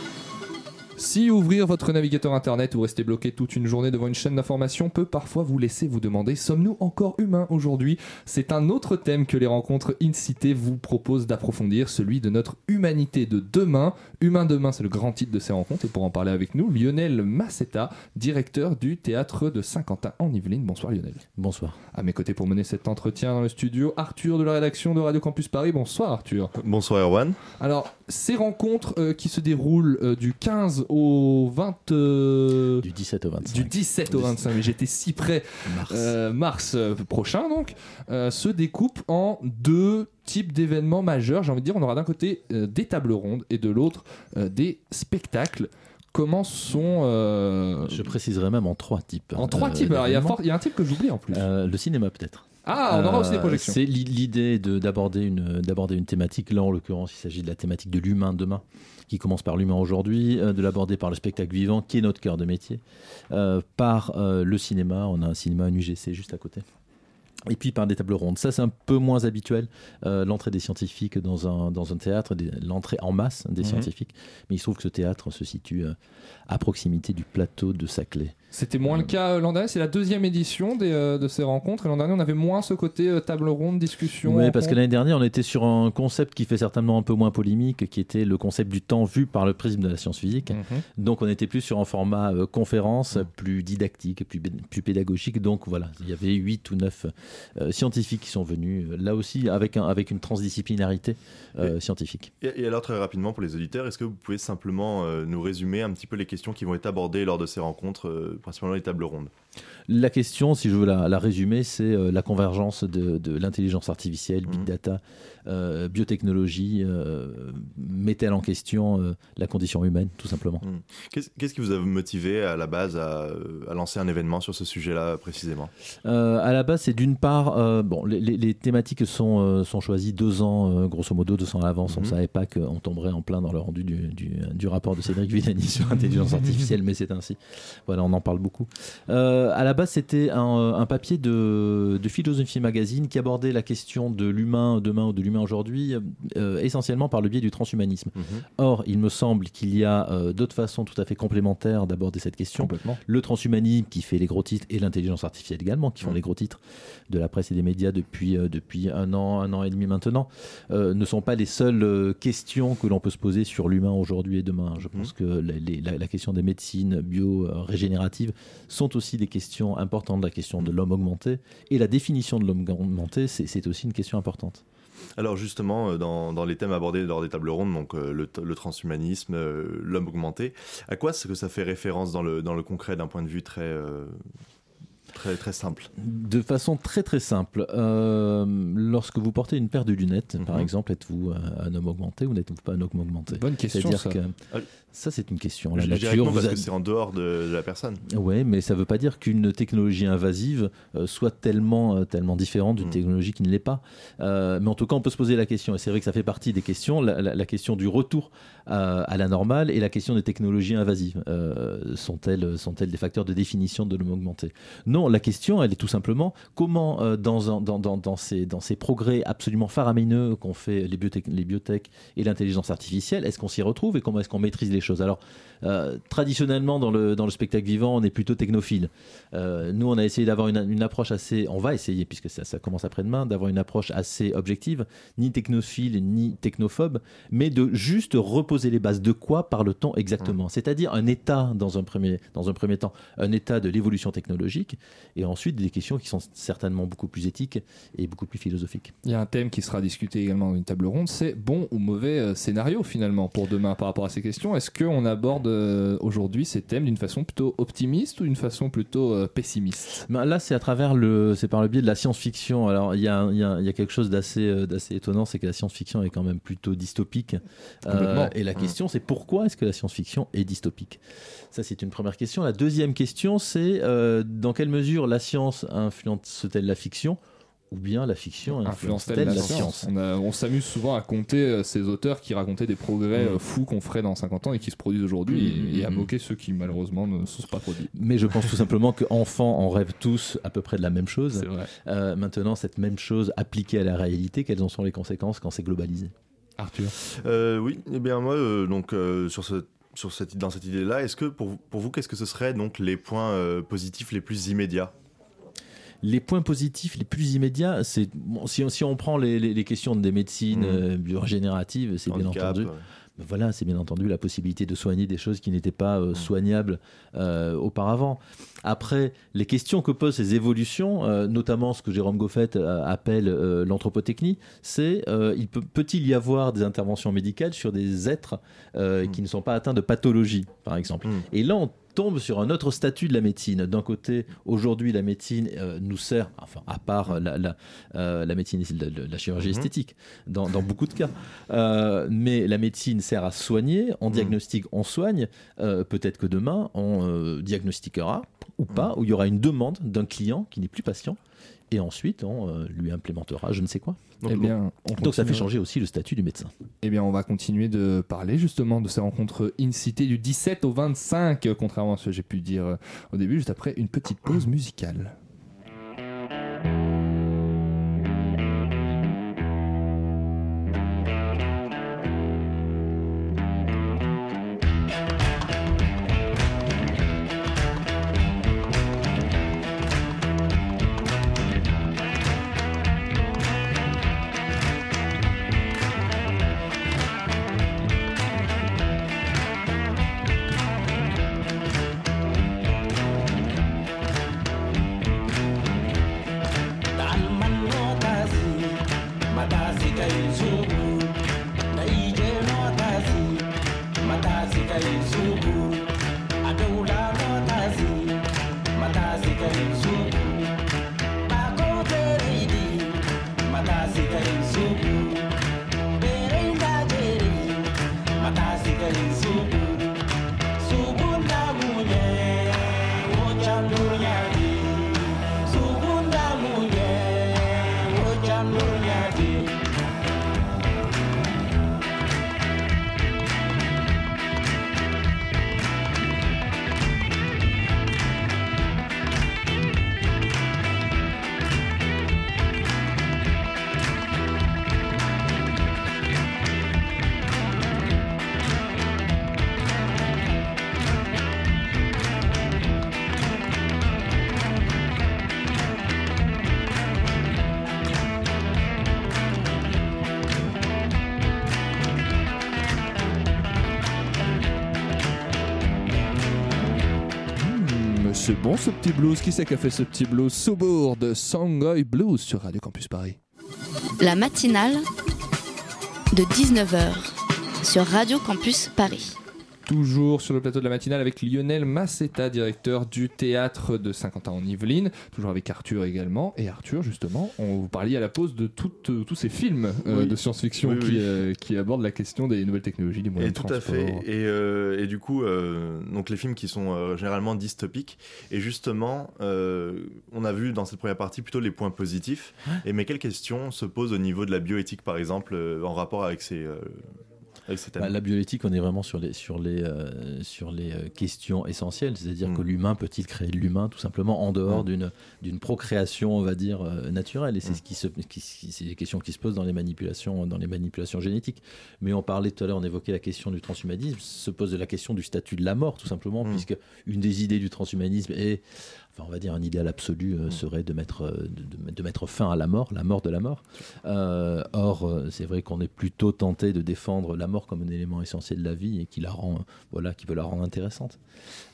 Si ouvrir votre navigateur internet ou rester bloqué toute une journée devant une chaîne d'information peut parfois vous laisser vous demander sommes-nous encore humains aujourd'hui? C'est un autre thème que les rencontres Incité vous proposent d'approfondir, celui de notre humanité de demain. Humain demain, c'est le grand titre de ces rencontres et pour en parler avec nous, Lionel Massetta, directeur du théâtre de Saint-Quentin en Yvelines. Bonsoir Lionel. Bonsoir. À mes côtés pour mener cet entretien dans le studio, Arthur de la rédaction de Radio Campus Paris. Bonsoir Arthur. Bonsoir Erwan. Alors, ces rencontres euh, qui se déroulent euh, du 15 au 20... euh, Du 17 au 25. Du 17 au 25, mais j'étais si près. Mars. Euh, mars euh, prochain, donc, se découpent en deux types d'événements majeurs. J'ai envie de dire, on aura d'un côté des tables rondes et de l'autre des spectacles. Comment sont. euh, Je préciserai même en trois types. En trois euh, types. Alors, il y, a y un type que j'oublie en plus. Euh, le cinéma peut-être. Ah, on aura aussi des projections. C'est l'i- l'idée de- d'aborder une, d'aborder une thématique. Là, en l'occurrence, il s'agit de la thématique de l'humain demain, qui commence par l'humain aujourd'hui, euh, de l'aborder par le spectacle vivant, qui est notre cœur de métier, euh, par euh, le cinéma. On a un cinéma, un UGC juste à côté. Et puis par des tables rondes. Ça, c'est un peu moins habituel. euh, l'entrée des scientifiques dans un, dans un théâtre, l'entrée en masse des Mhm. scientifiques. Mais il se trouve que ce théâtre se situe euh, à proximité du plateau de Saclay. C'était moins le cas l'an dernier. C'est la deuxième édition des, euh, de ces rencontres. Et l'an dernier, on avait moins ce côté euh, table ronde, discussion. Oui, parce que l'année dernière, on était sur un concept qui fait certainement un peu moins polémique, qui était le concept du temps vu par le prisme de la science physique. Mhm. Donc, on était plus sur un format euh, conférence, plus didactique, plus, pédagogique. Donc, voilà, il y avait huit ou neuf euh, scientifiques qui sont venus, là aussi, avec, un, avec une transdisciplinarité euh, scientifique. Et, et alors très rapidement pour les auditeurs, est-ce que vous pouvez simplement euh, nous résumer un petit peu les questions qui vont être abordées lors de ces rencontres, euh, principalement les tables rondes La question, si je veux la, la résumer, c'est euh, la convergence de, de l'intelligence artificielle, Mmh. big data, euh, biotechnologie, euh, met-elle en question euh, la condition humaine, tout simplement Hmm. Qu'est-ce qui vous a motivé à la base à, à lancer un événement sur ce sujet-là précisément? À la base, c'est d'une part, bon, les, thématiques sont, sont choisies deux ans, grosso modo, deux ans à l'avance. On ne Mhm. savait pas qu'on tomberait en plein dans le rendu du, du- du rapport de Cédric Villani sur l'intelligence artificielle, mais c'est ainsi. Voilà, on en parle beaucoup. Euh, à la base, c'était un, un papier de, de Philosophie Magazine qui abordait la question de l'humain demain ou de l'humain aujourd'hui, euh, essentiellement par le biais du transhumanisme. Mhm. Or, il me semble qu'il y a euh, d'autres façons tout à fait complémentaires d'aborder cette question. Le transhumanisme qui fait les gros titres et l'intelligence artificielle également qui font les gros titres de la presse et des médias depuis, euh, depuis un an, un an et demi maintenant, euh, ne sont pas les seules euh, questions que l'on peut se poser sur l'humain aujourd'hui et demain. Je pense que la, les- la- la question des médecines bio-régénératives sont aussi des questions importantes. La question de l'homme augmenté et la définition de l'homme augmenté, c'est aussi une question importante. Alors justement, euh, dans, dans les thèmes abordés lors des tables rondes, donc euh, le, le transhumanisme, euh, l'homme augmenté, à quoi est-ce que ça fait référence dans le, dans le concret d'un point de vue très, euh, très, très simple? De façon très très simple, euh, lorsque vous portez une paire de lunettes, par Mhm. exemple, êtes-vous un homme augmenté ou n'êtes-vous pas un homme augmenté? Bonne question, C'est-à-dire ça. que ça, c'est une question. La nature vous parce a- que c'est en dehors de, de la personne. Oui, mais ça ne veut pas dire qu'une technologie invasive euh, soit tellement, euh, tellement différente d'une technologie qui ne l'est pas. Euh, mais en tout cas, on peut se poser la question, et c'est vrai que ça fait partie des questions, la, la- la question du retour à, à la normale et la question des technologies invasives. Sont-elles, sont-elles des facteurs de définition de l'homme augmenté? Non, la question, elle est tout simplement comment, dans, un- dans, dans, dans ces, dans ces progrès absolument faramineux qu'ont fait les biotech, les biotech et l'intelligence artificielle, est-ce qu'on s'y retrouve et comment est-ce qu'on maîtrise les choses Alors, euh, traditionnellement, dans le, dans le spectacle vivant, on est plutôt technophile. Euh, nous, on a essayé d'avoir une, une approche assez. On va essayer, puisque ça, ça commence après-demain, d'avoir une approche assez objective, ni technophile, ni technophobe, mais de juste reposer les bases. De quoi parle-t-on exactement C'est-à-dire un état, dans un, premier, dans un premier temps, un état de l'évolution technologique, et ensuite des questions qui sont certainement beaucoup plus éthiques et beaucoup plus philosophiques. Il y a un thème qui sera discuté également dans une table ronde, c'est bon ou mauvais euh, scénario finalement pour demain par rapport à ces questions. Est-ce qu'on aborde euh, aujourd'hui ces thèmes d'une façon plutôt optimiste ou d'une façon plutôt euh, pessimiste? Ben là, c'est à travers le, c'est par le biais de la science-fiction. Alors, il y y y a quelque chose d'assez, euh, d'assez étonnant, c'est que la science-fiction est quand même plutôt dystopique. Euh, et la question, c'est pourquoi est-ce que la science-fiction est dystopique? Ça, c'est une première question. La deuxième question, c'est dans quelle mesure la science influence-t-elle la fiction? Ou bien la fiction influence-t-elle influence-t-elle la science On, a- on s'amus souvent à compter euh, ces auteurs qui racontaient des progrès Mm. euh, fous qu'on ferait dans 50 ans et qui se produisent aujourd'hui et, et à mm, mm. moquer ceux qui malheureusement ne se sont pas produits. Mais je pense tout simplement qu'enfants, on rêve tous à peu près de la même chose. Euh, maintenant, cette même chose appliquée à la réalité, quelles en sont les conséquences quand c'est globalisé? Arthur Euh, oui, eh bien moi, euh, donc euh, sur ce, sur cette, dans cette idée-là, est-ce que pour, vous- pour vous, qu'est-ce que ce serait donc les points euh, positifs les plus immédiats? Les points positifs les plus immédiats, c'est bon, si, on- si on prend les, les- les questions des médecines Mhm. euh, biorégénératives, c'est bien entendu. ouais. Ben Voilà, c'est bien entendu la possibilité de soigner des choses qui n'étaient pas euh, soignables euh, auparavant. Après, les questions que posent ces évolutions, euh, notamment ce que Jérôme Goffet appelle l'anthropotechnie, c'est il peut, peut-il y avoir des interventions médicales sur des êtres euh, qui ne sont pas atteints de pathologie, par exemple? Et là, on tombe sur un autre statut de la médecine. D'un côté, aujourd'hui, la médecine euh, nous sert, enfin, à part la, la, euh, la médecine, la, chirurgie Mhm. esthétique, dans, dans beaucoup de cas, Euh, mais la médecine sert à soigner, on diagnostique, on soigne. Peut-être que demain, on diagnostiquera ou pas, ou il y aura une demande d'un client qui n'est plus patient. Et ensuite, on lui implémentera je ne sais quoi. Eh bien, on Donc ça fait changer aussi le statut du médecin. Eh bien, on va continuer de parler justement de ces rencontres in-cité du 17 au 25, euh, contrairement à ce que j'ai pu dire euh, au début, juste après une petite pause musicale. C'est bon ce petit blues. Qui c'est qui a fait ce petit blues? Soubourg de Songoy Blues sur Radio Campus Paris. La matinale de 19h sur Radio Campus Paris. Toujours sur le plateau de la matinale avec Lionel Massetta, directeur du théâtre de Saint-Quentin en Yvelines. Toujours avec Arthur également. Et Arthur, justement, on vous parlait à la pause de euh, tous ces films euh, Oui. de science-fiction Oui, qui, oui. euh, qui abordent la question des nouvelles technologies, des moyens Et de tout à fait. Et, et du coup, donc les films qui sont généralement dystopiques. Et justement, on a vu dans cette première partie plutôt les points positifs. Et mais quelles questions se posent au niveau de la bioéthique, par exemple, en rapport avec ces, Bah, la bioéthique, on est vraiment sur les, sur les, euh, sur les euh, questions essentielles, c'est-à-dire Mm. que l'humain peut-il créer de l'humain tout simplement en dehors Mm. d'une, procréation, on va dire, euh, naturelle. Et c'est Mm. ce qui se, les questions qui se posent dans les manipulations, dans les manipulations génétiques. Mais on parlait tout à l'heure, on évoquait la question du transhumanisme, se pose la question du statut de la mort tout simplement, Mm. puisque une des idées du transhumanisme est Enfin, on va dire un idéal absolu Mm. euh, serait de mettre, euh, de, mettre fin à la mort, la mort de la mort. Euh, or, c'est vrai qu'on est plutôt tenté de défendre la mort comme un élément essentiel de la vie et qui la rend, voilà, qui peut la rendre intéressante.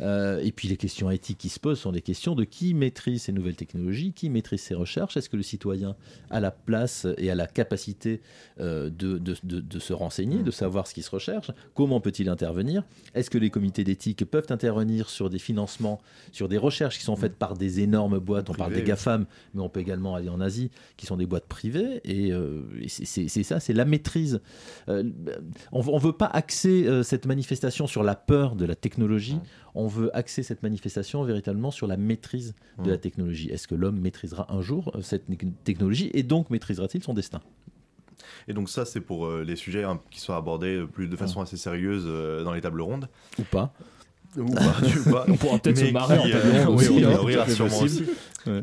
Et puis les questions éthiques qui se posent sont des questions de qui maîtrise ces nouvelles technologies, qui maîtrise ces recherches? Est-ce que le citoyen a la place et a la capacité de, de- de- de se renseigner, de savoir ce qui se recherche? Comment peut-il intervenir? Est-ce que les comités d'éthique peuvent intervenir sur des financements, sur des recherches qui sont faites par des énormes boîtes On parle des GAFAM, mais on peut également aller en Asie, qui sont des boîtes privées. Et, euh, et c'est- ça, c'est la maîtrise. Euh, on ne veut pas axer euh, cette manifestation sur la peur de la technologie, on veut axer cette manifestation véritablement sur la maîtrise de la technologie. Est-ce que l'homme maîtrisera un jour cette technologie et donc maîtrisera-t-il son destin? Et donc ça, c'est pour euh, les sujets hein, qui sont abordés plus de façon assez sérieuse euh, dans les tables rondes. Ou pas. Ou pas, ou pas. On pourra peut-être se marrer en table euh, oui, aussi, on hein, rira sûrement aussi.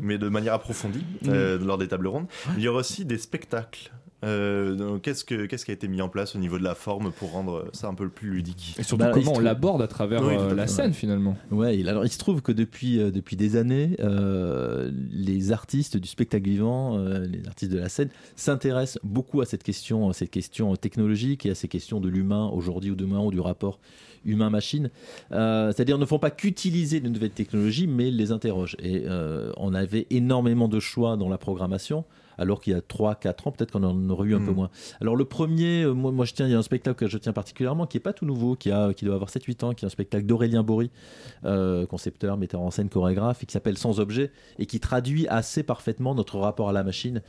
Mais de manière approfondie euh, lors des tables rondes. Il y aura aussi des spectacles. Euh, qu'est-ce, que, qu'est-ce qui a été mis en place au niveau de la forme pour rendre ça un peu plus ludique? Et surtout, Bah, comment on l'aborde à travers Oui, euh, la scène ouais. finalement. Ouais, il- alors il se trouve que depuis, euh, depuis des années, euh, les artistes du spectacle vivant, euh, les artistes de la scène, s'intéressent beaucoup à cette question, à cette question technologique et à ces questions de l'humain aujourd'hui ou demain ou du rapport humain-machine. Euh, C'est-à-dire ne font pas qu'utiliser de nouvelles technologies, mais les interrogent. Et euh, on avait énormément de choix dans la programmation. Alors qu'il y a 3-4 ans, peut-être qu'on en aurait eu un peu Mm. moins. Alors le premier, euh, moi, moi je tiens, il y a un spectacle que je tiens particulièrement qui est pas tout nouveau, qui, a, qui doit avoir 7-8 ans, qui est un spectacle d'Aurélien Bory, euh, concepteur, metteur en scène, chorégraphe, et qui s'appelle Sans objet, et qui traduit assez parfaitement notre rapport à la machine.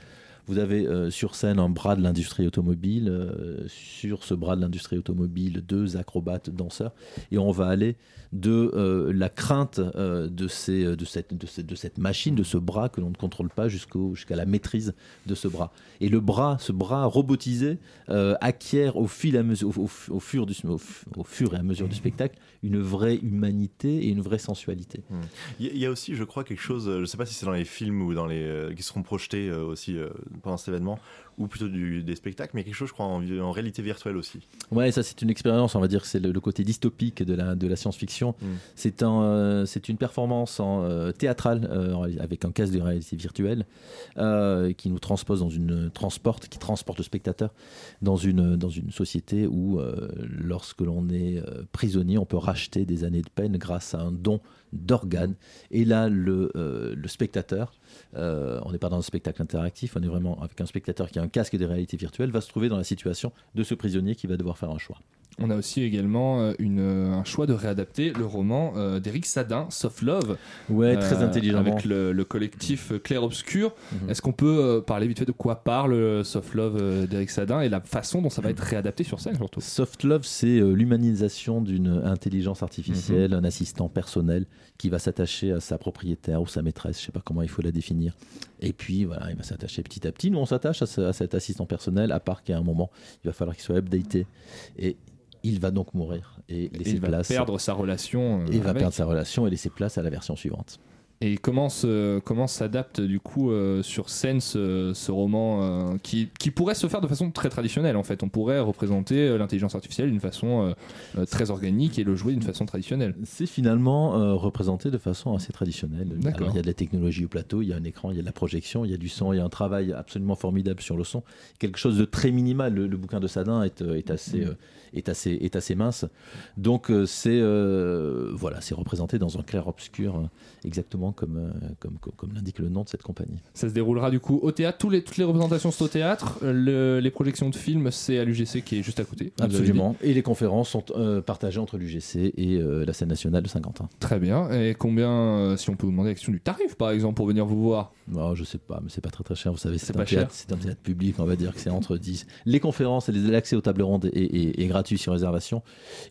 Vous avez euh, sur scène un bras de l'industrie automobile, euh, sur ce bras de l'industrie automobile, deux acrobates, danseurs, et on va aller de euh, la crainte de, cette, machine, de ce bras que l'on ne contrôle pas, jusqu'à la maîtrise de ce bras. Et le bras, ce bras robotisé, acquiert au, fur au, fur et à mesure du spectacle une vraie humanité et une vraie sensualité. Hmm. Il y a- aussi, je crois, quelque chose, je sais pas si c'est dans les films ou dans les qui seront projetés aussi pendant cet événement, ou plutôt du- des spectacles, mais quelque chose, je crois, en, réalité virtuelle aussi. Ouais, ça c'est une expérience, on va dire c'est le, le côté dystopique de la, de la science-fiction. Mm. C'est un, euh, c'est une performance en, euh, théâtrale euh, avec un casque de réalité virtuelle qui nous transpose dans une transporte, qui transporte le spectateur dans une, dans une société où lorsque l'on est prisonnier, on peut racheter des années de peine grâce à un don d'organes. Et là, le, le spectateur, euh, on n'est pas dans un spectacle interactif, on est vraiment avec un spectateur qui a un casque de réalité virtuelle, va se trouver dans la situation de ce prisonnier qui va devoir faire un choix. On a aussi également euh, une, euh, un choix de réadapter le roman euh, d'Éric Sadin, Soft Love. Ouais, très euh, intelligemment. Avec le, le collectif Clair Obscur. Mhm. Est-ce qu'on peut euh, parler vite fait de quoi parle Soft Love d'Éric Sadin et la façon dont ça va être réadapté sur scène surtout? Soft Love, c'est l'humanisation d'une intelligence artificielle, un assistant personnel qui va s'attacher à sa propriétaire ou sa maîtresse, je sais pas comment il faut la définir. Et puis voilà, il va s'attacher petit à petit. Nous, on s'attache à cet assistant personnel, à part qu'à un moment, il va falloir qu'il soit updaté. Et il va donc mourir et laisser il va place. perdre sa relation. euh, et il va avec. perdre sa relation et laisser place à la version suivante. Et comment se- comment s'adapte du coup euh, sur scène ce, ce roman euh, qui, qui pourrait se faire de façon très traditionnelle en fait. On pourrait représenter euh, l'intelligence artificielle d'une façon euh, très organique et le jouer d'une façon traditionnelle. C'est finalement représenté de façon assez traditionnelle. Alors, il y a de la technologie au plateau, il y a un écran, il y a de la projection, il y a du son, il y a un travail absolument formidable sur le son. Quelque chose de très minimal. Le, le bouquin de Sadin est, est, assez, Mm. est, assez, est assez mince. Donc, c'est voilà, c'est représenté dans un clair-obscur, euh, comme, euh, comme, comme, comme l'indique le nom de cette compagnie. Ça se déroulera du coup au théâtre. Tous les, toutes les représentations sont au théâtre. Le- les projections de films, c'est à l'UGC qui est juste à côté. Absolument. Et les conférences sont euh, partagées entre l'UGC et euh, la scène nationale de Saint-Quentin. Très bien. Et combien, euh, si on peut vous demander la question du tarif par exemple pour venir vous voir? Non, je sais pas, mais c'est pas très très cher. Vous savez, C'est un, théâtre, un théâtre public, on va dire que c'est entre 10. Les conférences et l'accès aux tables rondes est, est- est gratuit sur réservation.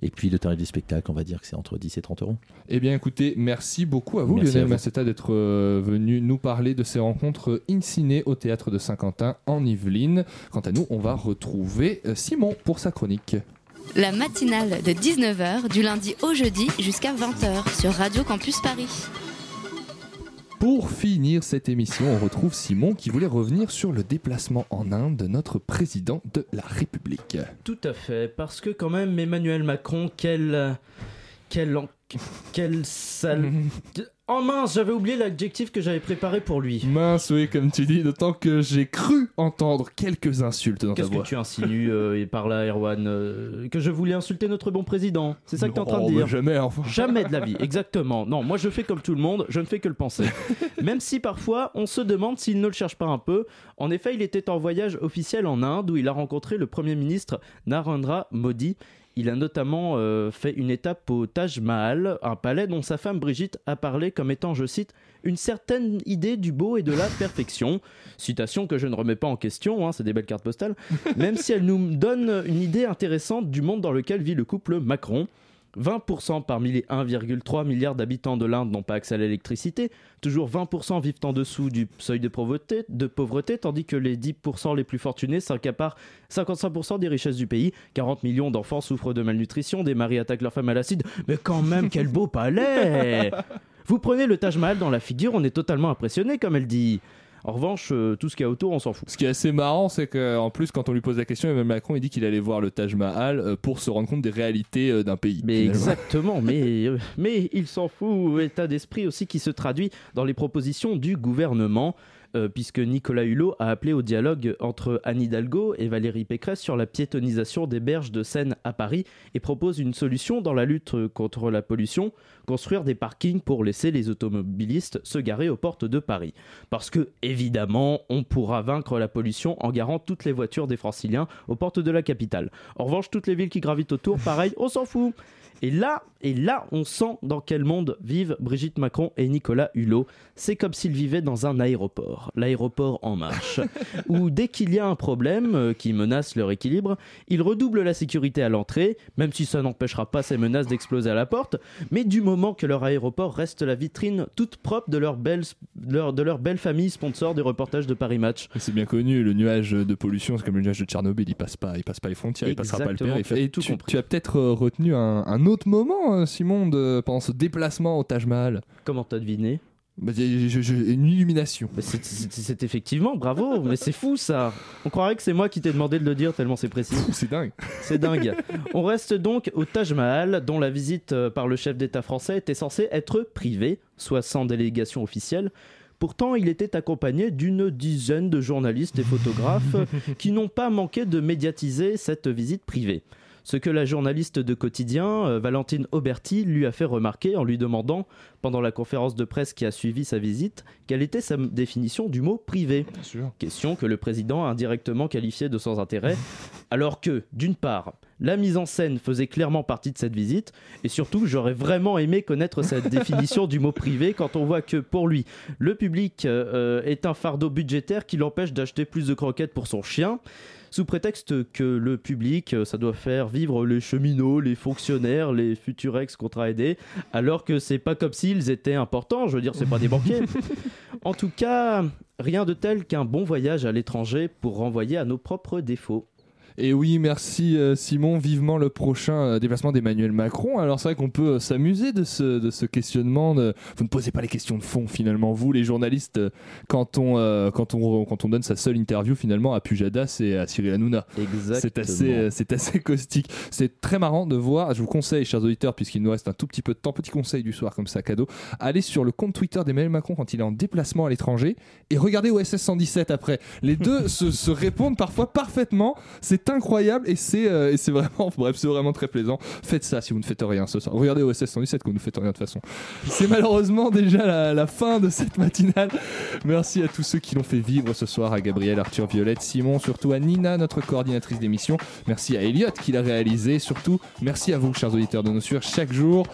Et puis le tarif des spectacles, on va dire que c'est entre 10 et 30 euros. Eh bien, écoutez, merci beaucoup à vous, Merci Lionel Massetta, d'être euh, venu nous parler de ces rencontres in ciné au théâtre de Saint-Quentin en Yvelines. Quant à nous, on va retrouver euh, Simon pour sa chronique. La matinale de 19h du lundi au jeudi jusqu'à 20h sur Radio Campus Paris. Pour finir cette émission, on retrouve Simon qui voulait revenir sur le déplacement en Inde de notre président de la République. Tout à fait, parce que quand même Emmanuel Macron, quel... Quel... Quel sale... Oh mince, j'avais oublié l'adjectif que j'avais préparé pour lui. Mince, oui, comme tu dis, d'autant que j'ai cru entendre quelques insultes dans ta Qu'est-ce que voix. tu insinues euh, et par là, Erwan euh, Que je voulais insulter notre bon président C'est ça que tu es en train de Non, dire mais jamais, enfin. Jamais de la vie, exactement. Non, moi je fais comme tout le monde, je ne fais que le penser. Même si parfois on se demande s'il ne le cherche pas un peu. En effet, il était en voyage officiel en Inde où il a rencontré le Premier ministre Narendra Modi. Il a notamment euh, fait une étape au Taj Mahal, un palais dont sa femme Brigitte a parlé comme étant, je cite, une certaine idée du beau et de la perfection. Citation que je ne remets pas en question, hein, c'est des belles cartes postales, même si elle nous donne une idée intéressante du monde dans lequel vit le couple Macron. 20% parmi les 1,3 milliard d'habitants de l'Inde n'ont pas accès à l'électricité, toujours 20% vivent en dessous du seuil de pauvreté, tandis que les 10% les plus fortunés s'accaparent 55% des richesses du pays. 40 millions d'enfants souffrent de malnutrition, des maris attaquent leurs femmes à l'acide, mais quand même quel beau palais Vous prenez le Taj Mahal dans la figure, on est totalement impressionné comme elle dit. En revanche, euh, tout ce qu'il y a autour, on s'en fout. Ce qui est assez marrant, c'est qu'en plus, quand on lui pose la question, Emmanuel Macron, il dit qu'il allait voir le Taj Mahal euh, pour se rendre compte des réalités euh, d'un pays. Mais finalement. exactement, mais, euh, mais il s'en fout. État d'esprit aussi qui se traduit dans les propositions du gouvernement. Euh, puisque Nicolas Hulot a appelé au dialogue entre Anne Hidalgo et Valérie Pécresse sur la piétonisation des berges de Seine à Paris et propose une solution dans la lutte contre la pollution, construire des parkings pour laisser les automobilistes se garer aux portes de Paris. Parce que, évidemment, on pourra vaincre la pollution en garant toutes les voitures des franciliens aux portes de la capitale. En revanche, toutes les villes qui gravitent autour, pareil, on s'en fout. Et là, et là, on sent dans quel monde vivent Brigitte Macron et Nicolas Hulot. C'est comme s'ils vivaient dans un aéroport, l'aéroport en marche, où dès qu'il y a un problème euh, qui menace leur équilibre, ils redoublent la sécurité à l'entrée, même si ça n'empêchera pas ces menaces d'exploser à la porte. Mais du moment que leur aéroport reste la vitrine toute propre de leur belle, leur- de leur belle famille sponsor des reportages de Paris Match. C'est bien connu, le nuage de pollution, c'est comme le nuage de Tchernobyl, il passe pas, il passe pas les frontières, il passera pas le Exactement, as Et tout tu, tu as peut-être euh, retenu un, un autre moment, euh, Simon, de, pendant ce déplacement au Taj Mahal. Comment t'as deviné? Bah, Une illumination. C'est effectivement, bravo, mais c'est fou ça. On croirait que c'est moi qui t'ai demandé de le dire tellement c'est précis. C'est dingue. C'est dingue. On reste donc au Taj Mahal, dont la visite euh, par le chef d'État français était censée être privée, soit sans délégation officielle. Pourtant, il était accompagné d'une dizaine de journalistes et photographes qui n'ont pas manqué de médiatiser cette visite privée. Ce que la journaliste de quotidien, euh, Valentine Auberti, lui a fait remarquer en lui demandant, pendant la conférence de presse qui a suivi sa visite, quelle était sa définition du mot privé. Question que le président a indirectement qualifiée de sans intérêt, alors que, d'une part, la mise en scène faisait clairement partie de cette visite, et surtout, j'aurais vraiment aimé connaître cette définition du mot privé quand on voit que, pour lui, le public euh, est un fardeau budgétaire qui l'empêche d'acheter plus de croquettes pour son chien sous prétexte que le public, euh, ça doit faire vivre les cheminots, les fonctionnaires, les futurs ex-contrats aidés, alors que c'est pas comme s'ils étaient importants, je veux dire, c'est pas des banquiers. en tout cas, rien de tel qu'un bon voyage à l'étranger pour renvoyer à nos propres défauts. Et oui, merci euh, Simon. Vivement le prochain euh, déplacement d'Emmanuel Macron. Alors c'est vrai qu'on peut euh, s'amuser de ce, de ce questionnement. de- Vous ne posez pas les questions de fond finalement. Vous, les journalistes, quand on, euh, quand on, quand on donne sa seule interview finalement à Pujadas et à Cyril Hanouna. C'est assez, c'est assez caustique. C'est très marrant de voir. Je vous conseille, chers auditeurs, puisqu'il nous reste un tout petit peu de temps, petit conseil du soir comme ça, cadeau, allez sur le compte Twitter d'Emmanuel Macron quand il est en déplacement à l'étranger et regardez OSS 117 après. Les deux se, se répondent parfois parfaitement. C'est incroyable et c'est euh, c'est vraiment, bref, c'est vraiment très plaisant. Faites ça si vous ne faites rien ce soir. Regardez OSS 117 que vous ne faites rien de toute façon. C'est malheureusement déjà la, fin de cette matinale. Merci à tous ceux qui l'ont fait vivre ce soir, à Gabriel, Arthur, Violette, Simon, surtout à Nina, notre coordinatrice d'émission. Merci à Elliot qui l'a réalisé. Surtout, merci à vous, chers auditeurs de nos sueurs, chaque jour.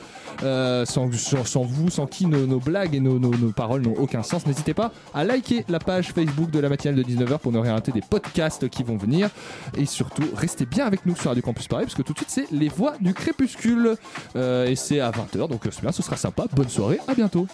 Euh, sans, vous, sans qui nos, blagues et nos, paroles n'ont aucun sens. N'hésitez pas à liker la page Facebook de la matinale de 19h pour ne rien rater des podcasts qui vont venir. Et surtout, restez bien avec nous sur Radio Campus Paris parce que tout de suite, c'est les voix du crépuscule. Euh, et c'est à 20h, donc euh, ce sera sympa. Bonne soirée, à bientôt.